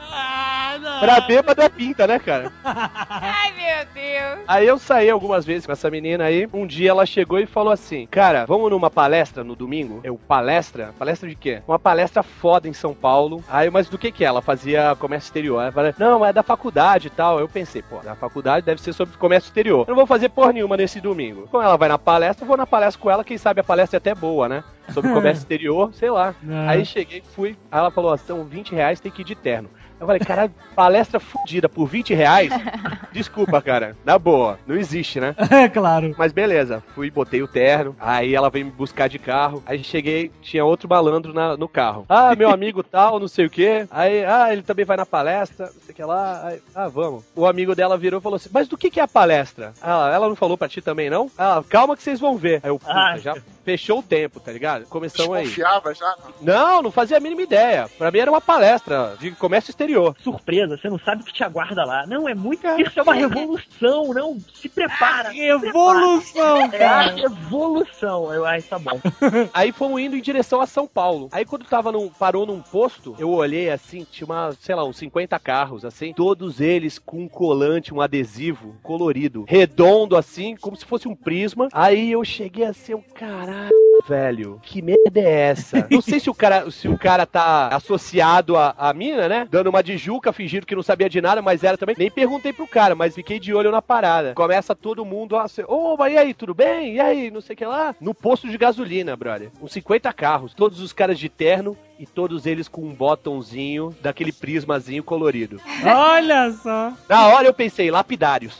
Ah, não. Era bêbado é pinta, né, cara? Ai, meu Deus. Aí eu saí algumas vezes com essa menina aí. Um dia ela chegou e falou assim: Cara, vamos numa palestra no domingo? Eu, palestra? Palestra de quê? Uma palestra foda em São Paulo. Aí, mas do que que é? Ela fazia comércio exterior. Ela falou: Não, é da faculdade e tal. Eu pensei, pô, da faculdade deve ser sobre comércio exterior. Eu não vou fazer porra nenhuma nesse domingo. Como ela vai na palestra, eu vou na palestra com ela. Quem sabe a palestra é até boa, né? Sobre comércio exterior, sei lá. É. Aí cheguei, fui. Aí ela falou: são 20 reais, tem que ir de terno. Eu falei, caralho, palestra fudida por 20 reais? Desculpa, cara. Na boa, não existe, né? É claro. Mas beleza, fui, botei o terno, aí ela veio me buscar de carro, aí cheguei, tinha outro malandro na- no carro. Ah, meu amigo tal, não sei o quê. Aí, ah, ele também vai na palestra, não sei o que lá. Aí, ah, vamos. O amigo dela virou e falou assim, mas do que que é a palestra? Ela, ela não falou pra ti também, não? Ela, calma que vocês vão ver. Aí eu, puta, Ah. já fechou o tempo, tá ligado? Começamos aí. Desconfiava já. Não, não fazia a mínima ideia. Pra mim era uma palestra de comércio exterior. Surpresa, você não sabe o que te aguarda lá. Não, é muito. Isso é uma revolução, não. Se prepara. Revolução, prepara. É a cara. revolução. Eu, ai, tá bom. Aí fomos indo em direção a São Paulo. Aí quando tava num, parou num posto, eu olhei assim, tinha uma, sei lá, uns 50 carros, assim, todos eles com um colante, um adesivo colorido, redondo assim, como se fosse um prisma. Aí eu cheguei assim, eu, caralho, velho, que merda é essa? Não sei se o cara, se o cara tá associado à, à mina, né? Dando uma de Juca, fingindo que não sabia de nada, mas era também. Nem perguntei pro cara, mas fiquei de olho na parada. Começa todo mundo a ser, ô, mas e aí, tudo bem? E aí, não sei o que lá? No posto de gasolina, brother. Uns 50 carros, todos os caras de terno e todos eles com um botãozinho daquele prismazinho colorido. Olha só. Na hora eu pensei, lapidários.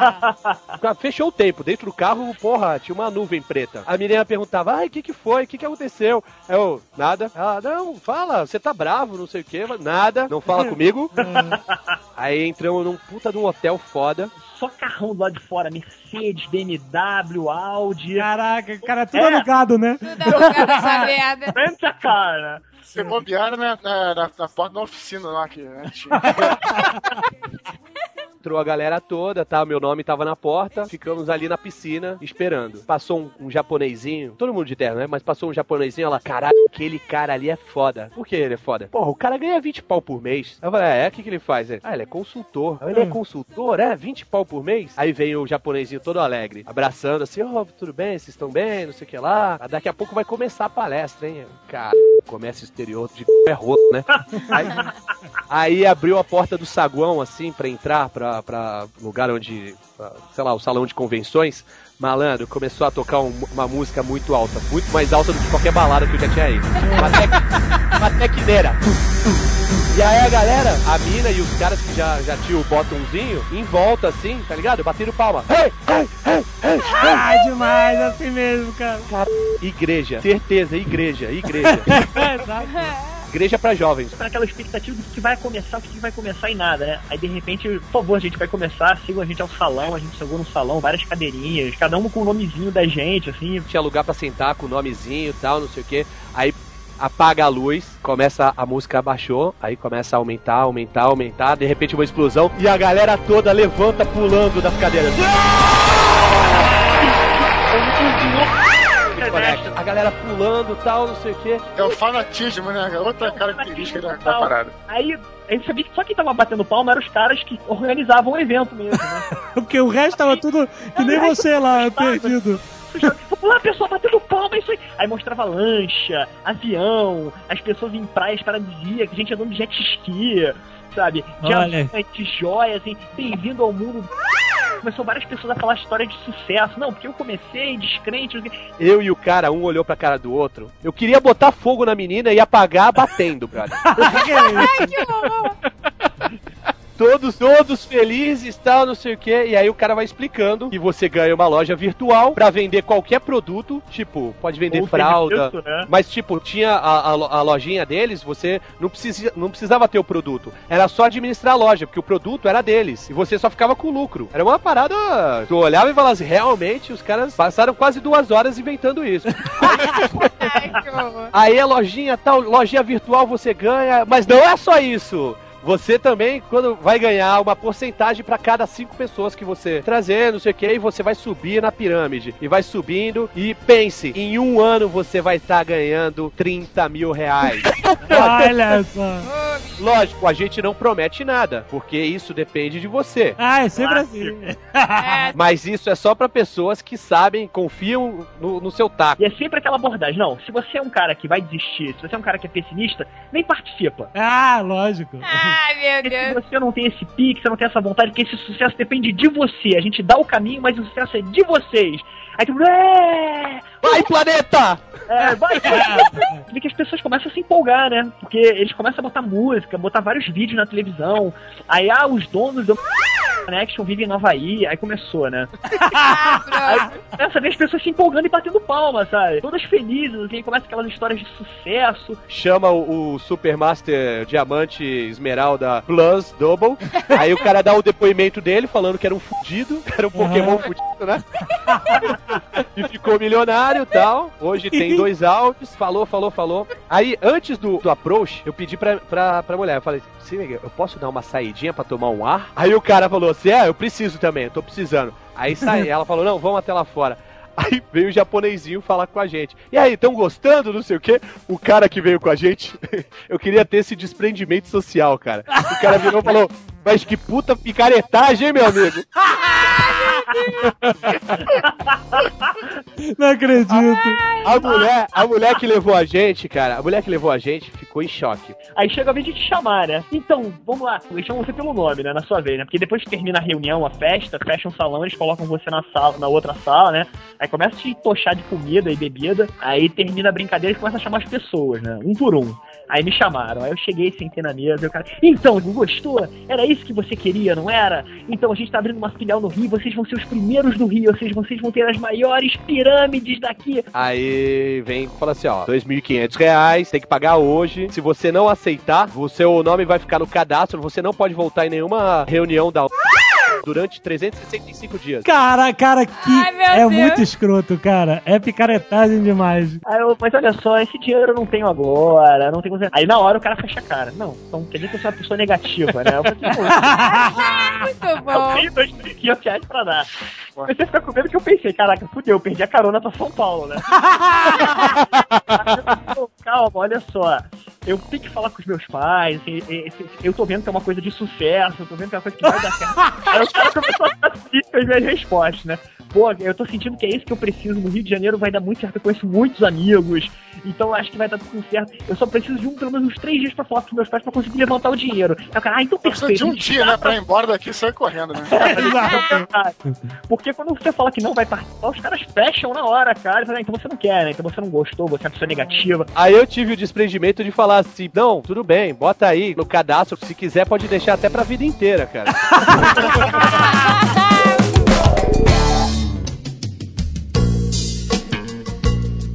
Fechou o tempo. Dentro do carro, porra, tinha uma nuvem preta. A menina perguntava, ai, o que que foi? O que que aconteceu? Eu, nada. Ela, não, fala, você tá bravo, não sei o que. Nada, não fala comigo. Aí entramos num puta de um hotel foda. Só carrão do lado de fora. Mercedes, BMW, Audi. Caraca, cara, tudo É. alugado, né? Tudo alugado essa merda. Rent a car. Você bobear na, na, na, na porta da oficina lá que tinha. Entrou a galera toda, tá? Meu nome tava na porta. Ficamos ali na piscina esperando. Passou um, um japonesinho, todo mundo de terno, né? Mas passou um japonesinho, ela, caralho, aquele cara ali é foda. Por que ele é foda? Porra, o cara ganha 20 pau por mês. Eu falei, é, o que, que ele faz? Ele, ah, ele é consultor. Ele é consultor? É, 20 pau por mês? Aí vem o japonesinho todo alegre, abraçando assim, ó, tudo bem, vocês estão bem, não sei o que lá. Ah, Daqui a pouco vai começar a palestra, hein? Cara, comércio exterior de é roto, né? Aí, Aí abriu a porta do saguão, assim, pra entrar pra, pra lugar onde, pra, sei lá, o salão de convenções. Malandro, começou a tocar um- uma música muito alta, muito mais alta do que qualquer balada que eu já tinha ido. Uma, tec, uma. E aí a galera, a mina e os caras que já, já tinham o botãozinho, em volta, assim, tá ligado? Batendo palma. Hey, hey, hey, hey. Ah, demais, assim mesmo, cara. Igreja, certeza, igreja, igreja. Exato. Igreja pra jovens. Fica naquela expectativa do que vai começar, o que vai começar e nada, né? Aí de repente, por favor, a gente vai começar, sigam a gente ao salão, a gente chegou no salão, várias cadeirinhas, cada um com o nomezinho da gente, assim. Tinha lugar pra sentar com o nomezinho e tal, não sei o que. Aí apaga a luz, começa a música abaixou, aí começa a aumentar, aumentar, aumentar, de repente uma explosão e a galera toda levanta pulando das cadeiras. A galera pulando tal, não sei o que. É o fanatismo, né? Outra característica da, da parada. Aí a gente sabia que só quem tava batendo palma eram os caras que organizavam o evento mesmo, né? Porque o resto tava tudo que nem você lá, perdido. Vamos lá, pessoal, batendo palma, é isso aí. Aí mostrava lancha, avião, as pessoas em praias paradisíacas, gente andando de jet ski, sabe? Olha. Diamante, joia, assim, bem-vindo ao mundo. Começou várias pessoas a falar história de sucesso. Não, porque eu comecei descrente. Eu e o cara, um olhou pra cara do outro. Eu queria botar fogo na menina e apagar batendo, brother. É? Ai, que horror. Todos, todos felizes, tal, não sei o quê. E aí o cara vai explicando que você ganha uma loja virtual pra vender qualquer produto, tipo, pode vender Ou fralda, serviço, né? mas tipo, tinha a, a a lojinha deles, você não, precisa, não precisava ter o produto, era só administrar a loja, porque o produto era deles, e você só ficava com lucro. Era uma parada, tu olhava e falava assim, realmente, os caras passaram quase duas horas inventando isso. Horror. Aí a lojinha tal, lojinha virtual você ganha, mas não é só isso. Você também, quando vai ganhar uma porcentagem para cada cinco pessoas que você trazer, não sei o que, e você vai subir na pirâmide. E vai subindo. E pense, em um ano você vai estar ganhando 30 mil reais. Olha só. Lógico, a gente não promete nada, porque isso depende de você. Ah, é sempre assim. É, Mas isso é só para pessoas que sabem, confiam no, no seu taco. E é sempre aquela abordagem. Não, se você é um cara que vai desistir, se você é um cara que é pessimista, nem participa. Ah, lógico. Ai, meu Porque se Deus. você não tem esse pique, você não tem essa vontade, porque esse sucesso depende de você. A gente dá o caminho, mas o sucesso é de vocês. Aí tu. É, Vai, planeta! é, vai, Vê que as pessoas começam a se empolgar, né? Porque eles começam a botar música, botar vários vídeos na televisão. Aí, ah, os donos do Connection vivem em Nova Aí. Aí começou, né? Aí pronto. começa a ver as pessoas se empolgando e batendo palma, sabe? Todas felizes, assim, começa aquelas histórias de sucesso. chama o, o Supermaster Diamante Esmeralda Plus Double. Aí o cara dá o depoimento dele falando que era um fudido, que era um Pokémon fudido, né? e ficou milionário e tal. Hoje tem dois áudios, falou, falou, falou. Aí, antes do, do approach, eu pedi pra, pra, pra mulher, eu falei, se liga, eu posso dar uma saidinha pra tomar um ar? Aí o cara falou assim, é, eu preciso também, eu tô precisando. Aí sai, ela falou, não, vamos até lá fora. Aí veio o japonesinho falar com a gente. E aí, estão gostando? Não sei o quê. O cara que veio com a gente, eu queria ter esse desprendimento social, cara. O cara virou e falou: Mas que puta picaretagem, hein, meu amigo? Não acredito. A mulher, a mulher que levou a gente, cara, a mulher que levou a gente ficou em choque. Aí chega a vez de te chamar, né? Então, vamos lá. Eles chamam você pelo nome, né? Na sua vez, né? Porque depois que termina a reunião, a festa, fecha um salão, eles colocam você na sala, na outra sala, né? Aí começa a te tochar de comida e bebida. Aí termina a brincadeira e começa a chamar as pessoas, né? Um por um. Aí me chamaram. Aí eu cheguei, sentei na mesa e o cara. Então, gostou? Era isso que você queria, não era? Então a gente tá abrindo uma filial no Rio, vocês vão ser os primeiros do Rio, seja, vocês vão ter as maiores pirâmides daqui. Aí vem e fala assim: ó, 2.500 reais, tem que pagar hoje. Se você não aceitar, o seu nome vai ficar no cadastro, você não pode voltar em nenhuma reunião da durante 365 dias. Cara, cara, que Ai, é Deus. muito escroto, cara. É picaretagem demais. Aí eu, mas olha só, esse dinheiro eu não tenho agora, não tenho. Aí na hora o cara fecha a cara. Não, então quer dizer que eu sou uma pessoa negativa, né? Eu falei, "Pô, Muito eu bom. tenho dois mil e quinhentos reais pra dar. Comecei a ficar com medo que eu pensei, caraca, fudeu, eu perdi a carona pra São Paulo, né? Calma, olha só. Eu tenho que falar com os meus pais, assim, e- eu tô vendo que é uma coisa de sucesso, eu tô vendo que é uma coisa que vai dar certo. Aí o cara começou a com as minhas respostas, né? Pô, eu tô sentindo que é isso que eu preciso. No Rio de Janeiro vai dar muito certo, eu conheço muitos amigos, então acho que vai dar tudo certo. Eu só preciso de um, pelo menos uns três dias pra falar com os meus pais pra conseguir levantar o dinheiro. Aí o cara, ah, então Precisa perfeito. de um dia, né, pra ir embora daqui e sair correndo, né? Porque quando você fala que não vai participar, os caras fecham na hora, cara. Falam, ah, então você não quer, né? Então você não gostou, você é uma pessoa negativa. Aí eu tive o desprendimento de falar assim: não, tudo bem, bota aí no cadastro. Se quiser, pode deixar até pra vida inteira, cara.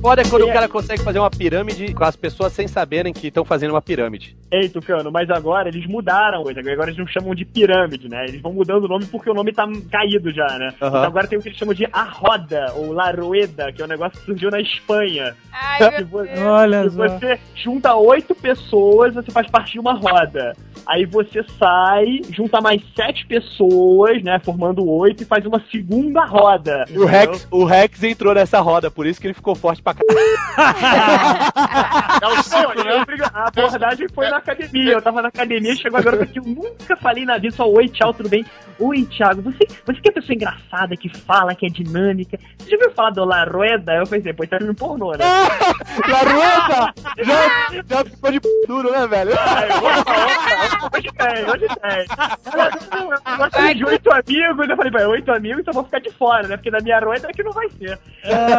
Foda é quando o cara consegue fazer uma pirâmide com as pessoas sem saberem que estão fazendo uma pirâmide. Ei, Tucano, mas agora eles mudaram hoje. Agora eles não chamam de pirâmide, né? Eles vão mudando o nome porque o nome tá caído já, né? Então agora tem o que eles chamam de A Roda, ou La Rueda, que é um negócio que surgiu na Espanha. Ai, Que meu vo- Deus. Olha que só. você junta oito pessoas, você faz parte de uma roda. Aí você sai, junta mais sete pessoas, né? Formando oito e faz uma segunda roda. E o Rex, o Rex entrou nessa roda, por isso que ele ficou forte pra caralho. É o ciclo, né? A abordagem foi na academia. Eu tava na academia, chegou agora que eu nunca falei na vida, só oi, tchau, tudo bem? Oi, Thiago, você, você que é pessoa engraçada, que fala, que é dinâmica. Você já ouviu falar do La Rueda? Eu pensei, pô, tá filme pornô, né? Larueta! Já, já ficou de p duro, né, velho? Opa, opa, Hoje tem, hoje tem. Eu gosto de oito amigos. Eu falei, pô, oito amigos, então eu vou ficar de fora, né? Porque na minha Rueda é que não vai ser.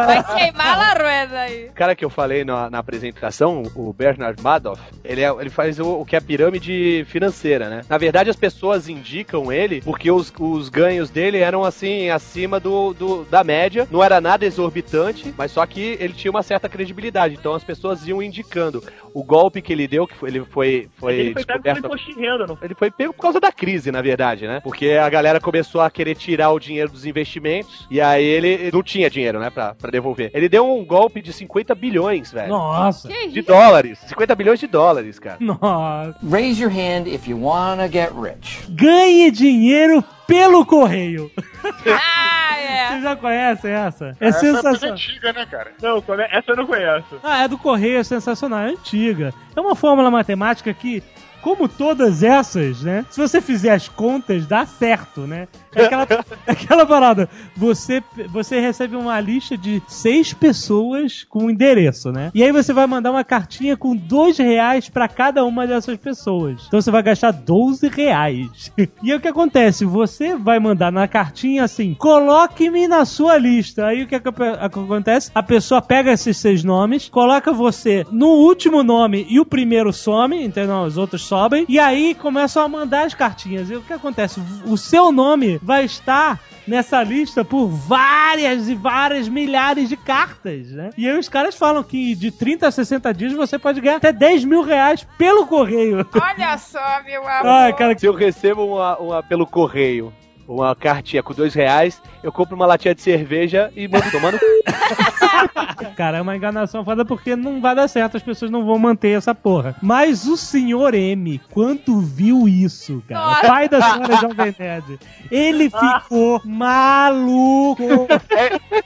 Vai queimar a rueda aí. O cara que eu falei na, na apresentação, o Bernard Madoff, ele, é- ele faz o, o que é a pirâmide financeira, né? Na verdade, as pessoas indicam ele porque os, os ganhos dele eram, assim, acima do, do- da média. Não era nada exorbitante, mas só que ele tinha uma certa credibilidade. Então as pessoas iam indicando. O golpe que ele deu, que foi- ele foi, foi Ele foi pego descoberto... de renda, não Ele foi pego por causa da crise, na verdade, né? Porque a galera começou a querer tirar o dinheiro dos investimentos e aí ele não tinha dinheiro, né, pra, pra devolver. Ele deu um golpe de 50 bilhões, velho. Nossa. Que De dólares. 50 bilhões de dólares, cara. Nossa. Raise your hand if you wanna get rich. Ganhe dinheiro pelo correio. Ah, é. Vocês já conhecem essa? É Essa é sensacional. antiga, né, cara? Não, é- essa eu não conheço. Ah, é do correio, é sensacional, é antiga. É uma fórmula matemática que, como todas essas, né? Se você fizer as contas, dá certo, né? É aquela, é aquela parada. Você, você recebe uma lista de seis pessoas com endereço, né? E aí você vai mandar uma cartinha com dois reais pra cada uma dessas pessoas. Então você vai gastar 12 reais. E aí o que acontece? Você vai mandar na cartinha assim: coloque-me na sua lista. Aí o que, aco- acontece? A pessoa pega esses seis nomes, coloca você no último nome e o primeiro some, entendeu? Os outros sobem. E aí começam a mandar as cartinhas. E o que acontece? O seu nome vai estar nessa lista por várias e várias milhares de cartas, né? E aí os caras falam que de 30 a 60 dias você pode ganhar até 10 mil reais pelo correio. Olha só, meu amor. Ai, cara, Se eu recebo uma, uma pelo correio, uma cartinha com dois reais, eu compro uma latinha de cerveja e mando tomando. Cara, é uma enganação foda porque não vai dar certo, as pessoas não vão manter essa porra. Mas o senhor M, quando viu isso, cara, o pai da senhora Jovem Nerd, ele ficou maluco.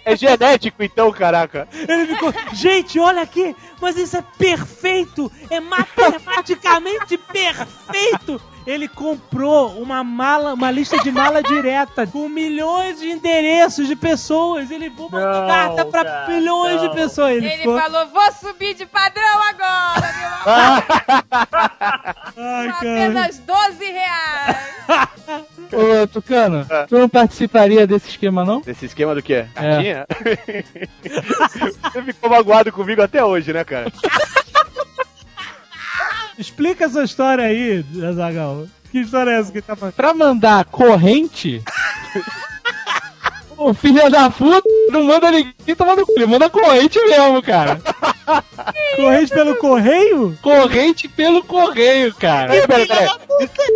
É genético, então, caraca. Ele ficou, gente, olha aqui, mas isso é perfeito, é matematicamente perfeito. Ele comprou uma mala, uma lista de mala direta com milhões de endereços de pessoas. Ele mandou Não, carta pra cara, milhões de não. pessoas. Ele, Ele ficou, falou, vou subir de padrão agora, meu amor. ai, apenas 12 reais. Ô, Tucano, tu não participaria desse esquema, não? Desse esquema do quê? Cartinha? Você ficou magoado comigo até hoje, né, cara? Explica essa história aí, Azagal. Que história é essa que tá? Pra mandar corrente, o filho da puta não manda ninguém tomando cu, ele manda corrente mesmo, cara. Corrente pelo correio? Corrente pelo correio, cara. Peraí, peraí, peraí.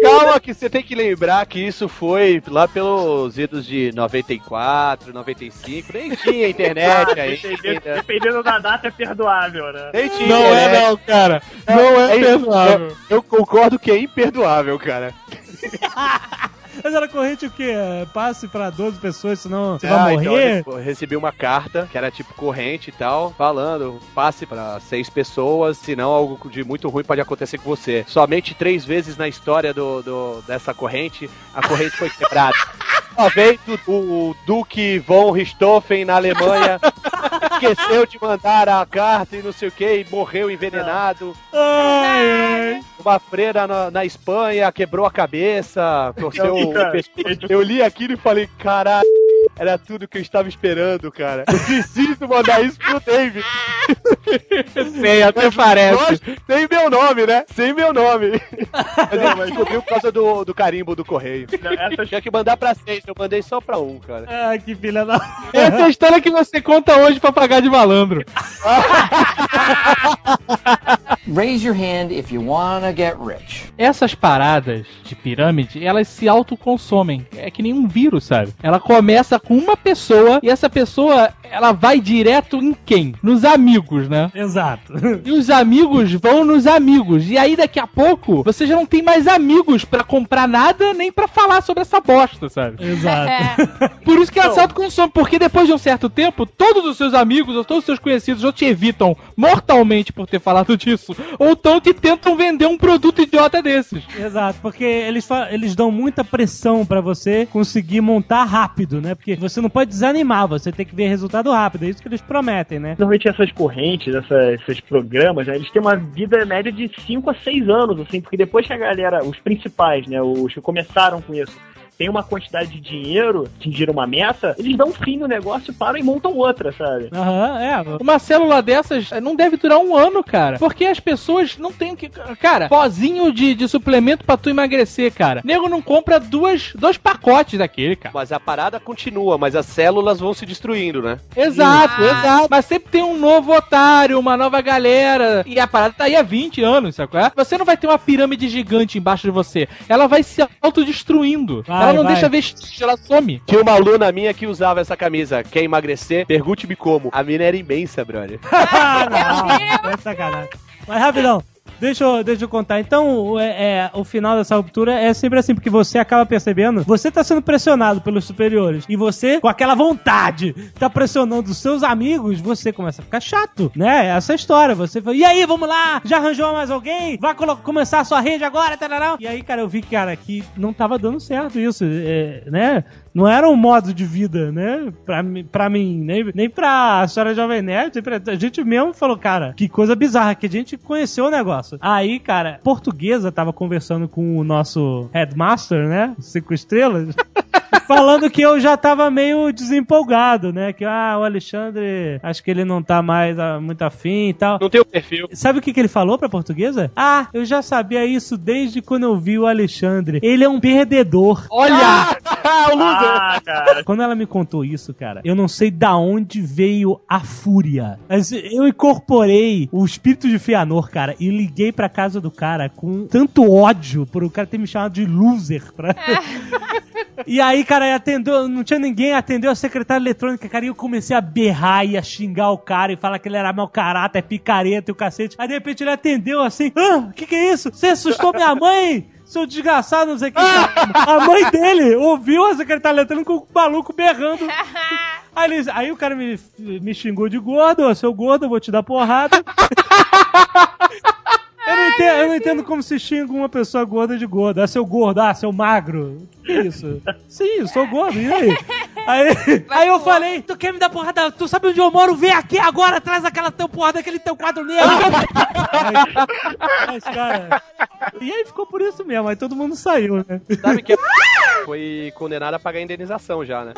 Calma que você tem que lembrar que isso foi lá pelos idos de 94, 95, nem tinha internet aí. Dependendo, dependendo da data é perdoável, né? Nem tinha Não é internet. não, cara. Não é perdoável. Eu, eu concordo que é imperdoável, cara. Mas era corrente o quê? Passe pra 12 pessoas, senão você Ah, vai então morrer? eu recebi uma carta que era tipo corrente e tal, falando, passe pra seis pessoas, senão algo de muito ruim pode acontecer com você. Somente três vezes na história do, do- dessa corrente, a corrente foi quebrada. Uma vez o, o Duque von Richthofen na Alemanha esqueceu de mandar a carta e não sei o que, e morreu envenenado. Ai, ai. Uma freira na, na Espanha quebrou a cabeça, torceu o Cara. Eu li aquilo e falei, caralho, era tudo que eu estava esperando, cara. Eu preciso mandar isso pro David. Sei, até parece. Lógico, Sem meu nome, né? Sem meu nome. Mas ele descobriu por causa do, do carimbo do correio. Essas Tinha que mandar pra seis, eu mandei só pra um, cara. Ai, que filha da... Essa é a história que você conta hoje pra pagar de malandro. Raise your hand if you wanna get rich. Essas paradas de pirâmide, elas se autoconsomem. É que nem um vírus, sabe? Ela começa com uma pessoa e essa pessoa, ela vai direto em quem? Nos amigos, né? Exato. E os amigos vão nos amigos. E aí daqui a pouco, você já não tem mais amigos pra comprar nada nem pra falar sobre essa bosta, sabe? Exato. É. Por isso que ela se autoconsome, porque depois de um certo tempo, todos os seus amigos ou todos os seus conhecidos ou te evitam mortalmente por ter falado disso, ou então te tentam vender um produto idiota desses. Exato, porque eles, eles dão muita pressão pra você conseguir montar rápido, né? Porque você não pode desanimar, você tem que ver resultado rápido. É isso que eles prometem, né? Normalmente essas correntes, essa- esses programas, né, eles têm uma vida média de 5 a 6 anos, assim, porque depois que a galera, os principais, né, os que começaram com isso, tem uma quantidade de dinheiro, atingiram uma meta, eles dão fim no negócio, param e montam outra, sabe? Aham, é. Uma célula dessas eh, não deve durar um ano, cara. Porque as pessoas não têm o que. Cara, pozinho de, de suplemento pra tu emagrecer, cara. Nego não compra duas, dois pacotes daquele, cara. Mas a parada continua, mas as células vão se destruindo, né? Exato, exato. Mas sempre tem um novo otário, uma nova galera. E a parada tá aí há 20 anos, sabe qual é? Você não vai ter uma pirâmide gigante embaixo de você. Ela vai se autodestruindo. Vai, ela não vai. deixa vestígio, ela some. Tinha uma aluna minha que usava essa camisa. Quer emagrecer? Pergunte-me como. A mina era imensa, brother. Ah, não, é sacanagem. Mas rapidão. Deixa eu, deixa eu contar. Então, é, é, o final dessa ruptura é sempre assim, porque você acaba percebendo, você tá sendo pressionado pelos superiores, e você, com aquela vontade, tá pressionando os seus amigos, você começa a ficar chato, né? Essa é história. Você fala, e aí, vamos lá? Já arranjou mais alguém? Vai começar a sua rede agora? Tarará? E aí, cara, eu vi, cara, que não tava dando certo isso, é, né? Não era um modo de vida, né? Pra, mim- pra mim, nem, nem pra senhora Jovem Nerd. pra- A gente mesmo falou, cara, que coisa bizarra, que a gente conheceu o negócio. Aí, cara, portuguesa tava conversando com o nosso headmaster, né? Cinco estrelas. Falando que eu já tava meio desempolgado, né? Que, ah, o Alexandre, acho que ele não tá mais ah, muito afim e tal. Não tem o perfil. Sabe o que, que ele falou pra portuguesa? Ah, eu já sabia isso desde quando eu vi o Alexandre. Ele é um perdedor. Olha! o loser! Ah, cara. Quando ela me contou isso, cara, eu não sei da onde veio a fúria. Mas eu incorporei o espírito de Feanor, cara, e liguei pra casa do cara com tanto ódio por o cara ter me chamado de loser. Pra... e aí, cara, atendeu, não tinha ninguém, atendeu a secretária eletrônica, cara, e eu comecei a berrar e a xingar o cara e falar que ele era mau caráter, picareta e o cacete. Aí, de repente, ele atendeu assim, ah, o que que é isso? Você assustou minha mãe? Seu desgraçado, não sei o que. A mãe dele ouviu a secretária eletrônica com o maluco berrando. Aí, ele- aí o cara me, me xingou de gordo, seu gordo, eu vou te dar porrada. Eu não, entendo, eu não entendo como se xinga uma pessoa gorda de gordo. Ah, seu gordo, ah, seu magro. Que isso? Sim, eu sou gordo, e aí? Aí, aí eu falei, tu quer me dar porrada? Tu sabe onde eu moro? Vem aqui agora, traz aquela teu porrada, aquele teu quadro negro. Aí, mas, cara, e aí ficou por isso mesmo, aí todo mundo saiu, né? Sabe que foi condenado a pagar indenização já, né?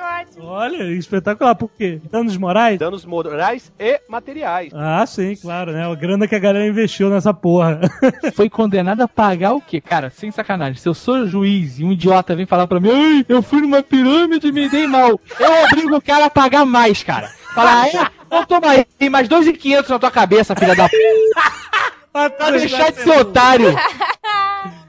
Ótimo. Olha, espetacular, por quê? Danos morais? Danos morais e materiais. Ah, sim, claro, né? A grana que a galera investiu nessa porra. Foi condenado a pagar o quê? Cara, sem sacanagem. Se eu sou juiz e um idiota vem falar pra mim, Ai, eu fui numa pirâmide e me dei mal. Eu obrigo o cara a pagar mais, cara. Falar, ah, é? Então toma aí, tem mais 2,500 na tua cabeça, filha da p. Pra deixar de ser otário.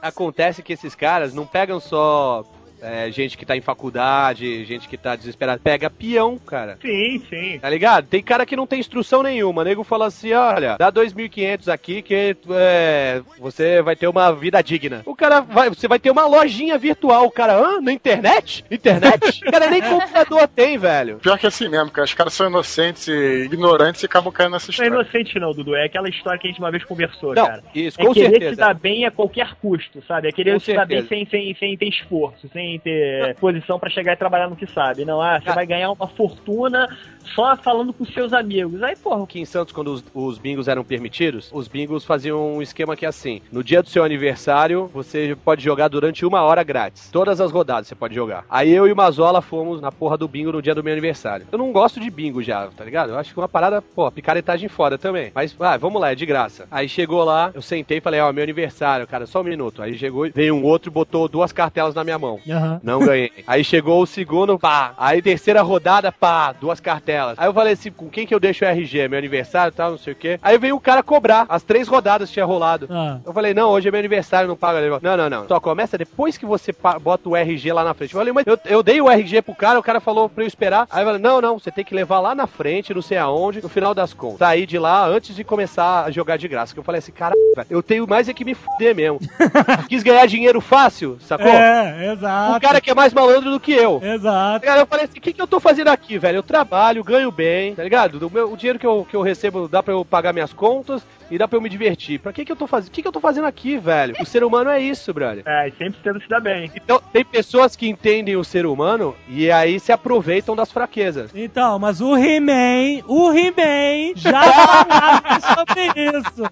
Acontece que esses caras não pegam só é, gente que tá em faculdade, gente que tá desesperada. Pega peão, cara. Sim, sim. Tá ligado? Tem cara que não tem instrução nenhuma. O nego fala assim: olha, dá 2.500 aqui que é, você vai ter uma vida digna. O cara vai, você vai ter uma lojinha virtual. O cara, hã? Na internet? Internet? o cara nem computador tem, velho. Pior que é assim mesmo, cara. Os caras são inocentes e ignorantes e acabam caindo nessa Não é história. inocente não, Dudu. É aquela história que a gente uma vez conversou, Não, cara. isso, é com querer certeza. se dar bem a qualquer custo, sabe? É querer Com se dar bem certeza. sem, sem, sem ter esforço, sem ter posição pra chegar e trabalhar no que sabe. Não, ah, você Ah. vai ganhar uma fortuna só falando com seus amigos. Aí, porra, Aqui em Santos, quando os, os bingos eram permitidos, os bingos faziam um esquema que é assim: no dia do seu aniversário, você pode jogar durante uma hora grátis. Todas as rodadas você pode jogar. Aí eu e o Mazola fomos na porra do bingo no dia do meu aniversário. Eu não gosto de bingo já, tá ligado? Eu acho que uma parada, pô, picaretagem foda também. Mas, ah, vamos lá, é de graça. Aí chegou lá, eu sentei e falei: ó, meu aniversário, cara, só um minuto. Aí chegou, veio um outro e botou duas cartelas na minha mão. Aham. Não ganhei. Aí chegou o segundo, pá. Aí terceira rodada, pá, duas cartelas. Aí eu falei assim, com quem que eu deixo o RG? Meu aniversário e tal, não sei o quê. Aí veio o cara cobrar. As três rodadas tinha rolado. Ah. Eu falei, não, hoje é meu aniversário, não paga. Não, não, não. Só começa depois que você bota o RG lá na frente. Eu falei, mas eu, eu dei o RG pro cara, o cara falou pra eu esperar. Aí eu falei, não, não, você tem que levar lá na frente, não sei aonde, no final das contas. Saí de lá antes de começar a jogar de graça. Que eu falei assim, cara, eu tenho mais é que me fuder mesmo. Quis ganhar dinheiro fácil, sacou? É, exato. O cara que é mais malandro do que eu. Exato. Cara, eu falei assim, o que, que eu tô fazendo aqui, velho? Eu trabalho, ganho bem, tá ligado? Do meu, o dinheiro que eu, que eu recebo dá pra eu pagar minhas contas e dá pra eu me divertir. Pra que que eu tô fazendo? O que que eu tô fazendo aqui, velho? O ser humano é isso, brother. é, e sempre tendo se dar bem. Então, tem pessoas que entendem o ser humano e aí se aproveitam das fraquezas. Então, mas o He-Man, o He-Man já falava sobre isso.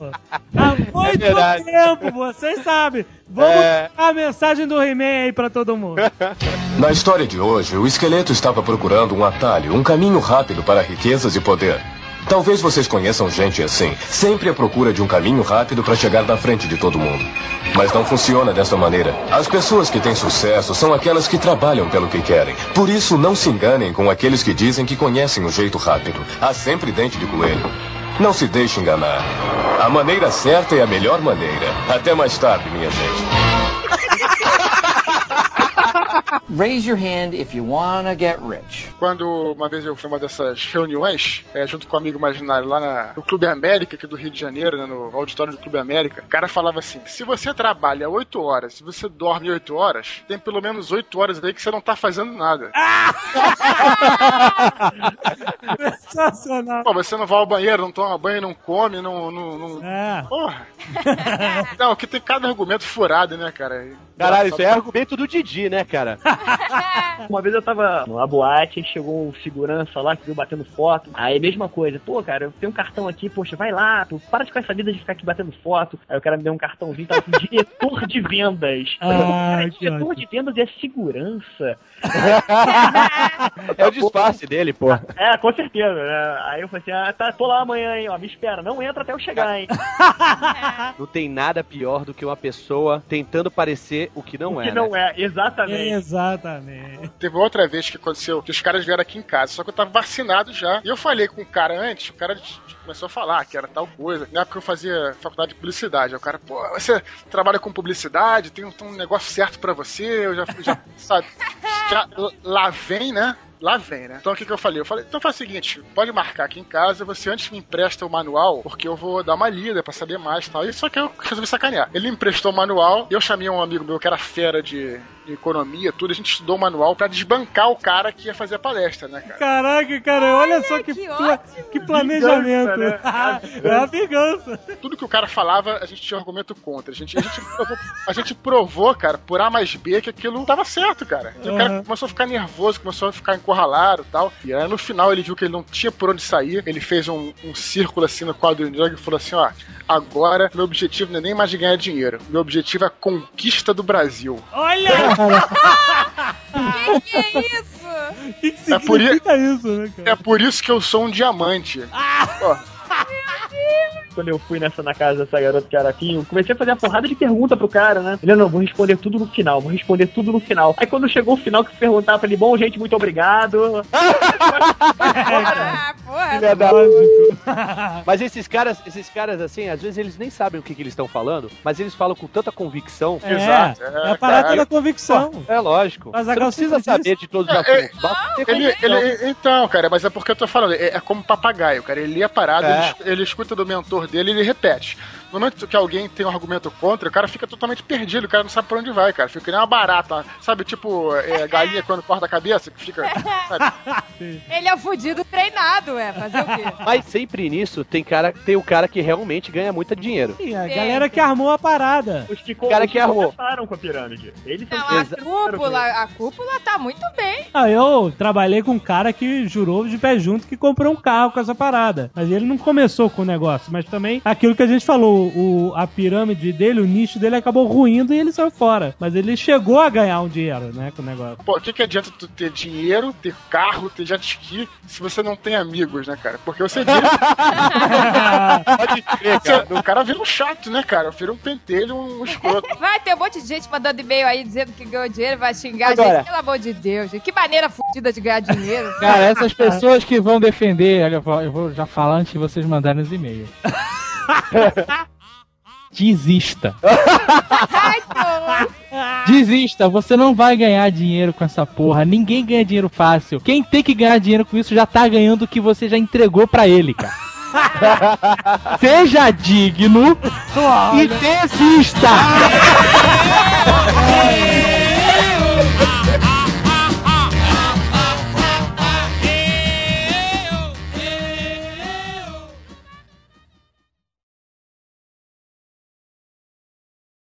Há muito verdade. tempo, vocês sabem. Vamos É. a mensagem do He-Man aí pra todo mundo. Na história de hoje, o esqueleto estava procurando um atalho, um caminho rápido para riquezas e poder. Talvez vocês conheçam gente assim, sempre à procura de um caminho rápido para chegar na frente de todo mundo. Mas não funciona dessa maneira. As pessoas que têm sucesso são aquelas que trabalham pelo que querem. Por isso, não se enganem com aqueles que dizem que conhecem o jeito rápido. Há sempre dente de coelho. Não se deixe enganar. A maneira certa é a melhor maneira. Até mais tarde, minha gente. Raise your hand if you wanna get rich. Quando uma vez eu fui uma dessas reuniões, é, junto com um amigo imaginário lá na- no Clube América, aqui do Rio de Janeiro, né, no auditório do Clube América, o cara falava assim: se você trabalha 8 horas, se você dorme 8 horas, tem pelo menos 8 horas aí que você não tá fazendo nada. Sensacional. Pô, você não vai ao banheiro, não toma banho, não come, não. não, não... É. Porra! não, que tem cada argumento furado, né, cara? Caralho, isso é argumento do Didi, né, cara? Uma vez eu tava numa boate, aí chegou um segurança lá que veio batendo foto. Aí, mesma coisa, pô, cara, eu tenho um cartão aqui, poxa, vai lá, tu para de com essa vida de ficar aqui batendo foto. Aí o cara me deu um cartãozinho, tava assim, diretor de vendas. Ah, Cara, diretor de vendas é segurança. É o disfarce dele, pô. É, com certeza. né? Aí eu falei assim, ah, tá, tô lá amanhã, hein, ó, me espera, não entra até eu chegar, hein. Não tem nada pior do que uma pessoa tentando parecer o que não O é. que né? não é, exatamente. Exatamente. Teve outra vez que aconteceu que os caras vieram aqui em casa, só que eu tava vacinado já. E eu falei com o cara antes, o cara começou a falar que era tal coisa. Na época eu fazia faculdade de publicidade. Aí o cara, pô, você trabalha com publicidade, tem um, tem um negócio certo pra você, eu já, já sabe. Já, lá vem, né? Lá vem, né? Então o que, que eu falei? Eu falei, então faz o seguinte, pode marcar aqui em casa, você antes me empresta o manual, porque eu vou dar uma lida pra saber mais e tal. Só que eu resolvi sacanear. Ele emprestou o manual, eu chamei um amigo meu que era fera de economia, tudo, a gente estudou o manual pra desbancar o cara que ia fazer a palestra, né, cara? Caraca, cara, olha só que, pla- que planejamento. Vingança, né? é a vingança. Tudo que o cara falava, a gente tinha um argumento contra. A gente, a gente, provou, a gente provou, cara, por A mais B, que aquilo tava certo, cara. E o cara Uhum. começou a ficar nervoso, começou a ficar encurralado e tal. E aí no final ele viu que ele não tinha por onde sair. Ele fez um, um círculo assim no quadro de e falou assim: ó, agora meu objetivo não é nem mais de ganhar dinheiro. Meu objetivo é a conquista do Brasil. Olha! que, que é isso? que, que É por, i- isso, né, cara? é por isso que eu sou um diamante. Ó, Quando eu fui nessa na casa dessa garota que era aqui, eu comecei a fazer uma porrada de pergunta pro cara, né? Ele, não, vou responder tudo no final, vou responder tudo no final. Aí quando chegou o final que perguntava pra ele, bom, gente, muito obrigado. Ah, porra. Filha da- Mas esses caras, esses caras, assim, às vezes eles nem sabem o que, que eles estão falando, mas eles falam com tanta convicção. É, Exato. é a parada da convicção. Pô, É lógico. Mas Você agora não precisa você saber de todos os É, assuntos. Basta ter Ele, ele- então, cara, mas é porque eu tô falando, é, é como papagaio, cara. Ele lê a parada, É. ele, ele escuta do mentor dele ele repete. No momento que alguém tem um argumento contra, o cara fica totalmente perdido, o cara não sabe pra onde vai, cara. Fica que nem uma barata, sabe? Tipo, é, galinha quando corta a cabeça, que fica. sabe? Ele é o fudido treinado, é. Fazer o quê? Mas sempre nisso tem cara, tem o cara que realmente ganha muito dinheiro. Sim, a galera que armou a parada. Os que, cara os que armou. começaram com a pirâmide. Eles são Não, a cúpula, a cúpula tá muito bem. Ah, eu trabalhei com um cara que jurou de pé junto que comprou um carro com essa parada. Mas ele não começou com o negócio. Mas também, aquilo que a gente falou, o, a pirâmide dele, o nicho dele acabou ruindo e ele saiu fora. Mas ele chegou a ganhar um dinheiro, né, com o negócio. Pô, o que, que adianta tu ter dinheiro, ter carro, ter jet ski, se você não tem amigos, né, cara? Porque você vira. Pode crer, Você- o cara vira um chato, né, cara? Vira um pentelho, um escroto. Vai ter um monte de gente mandando e-mail aí dizendo que ganhou dinheiro, vai xingar a Agora. gente. Pelo amor de Deus, gente. Que maneira fodida de ganhar dinheiro. Cara, essas pessoas que vão defender, olha, eu vou- eu vou já falar antes de vocês mandarem os e-mails. Desista. Desista, você não vai ganhar dinheiro com essa porra. Ninguém ganha dinheiro fácil. Quem tem que ganhar dinheiro com isso já tá ganhando o que você já entregou pra ele, cara. Seja digno e desista.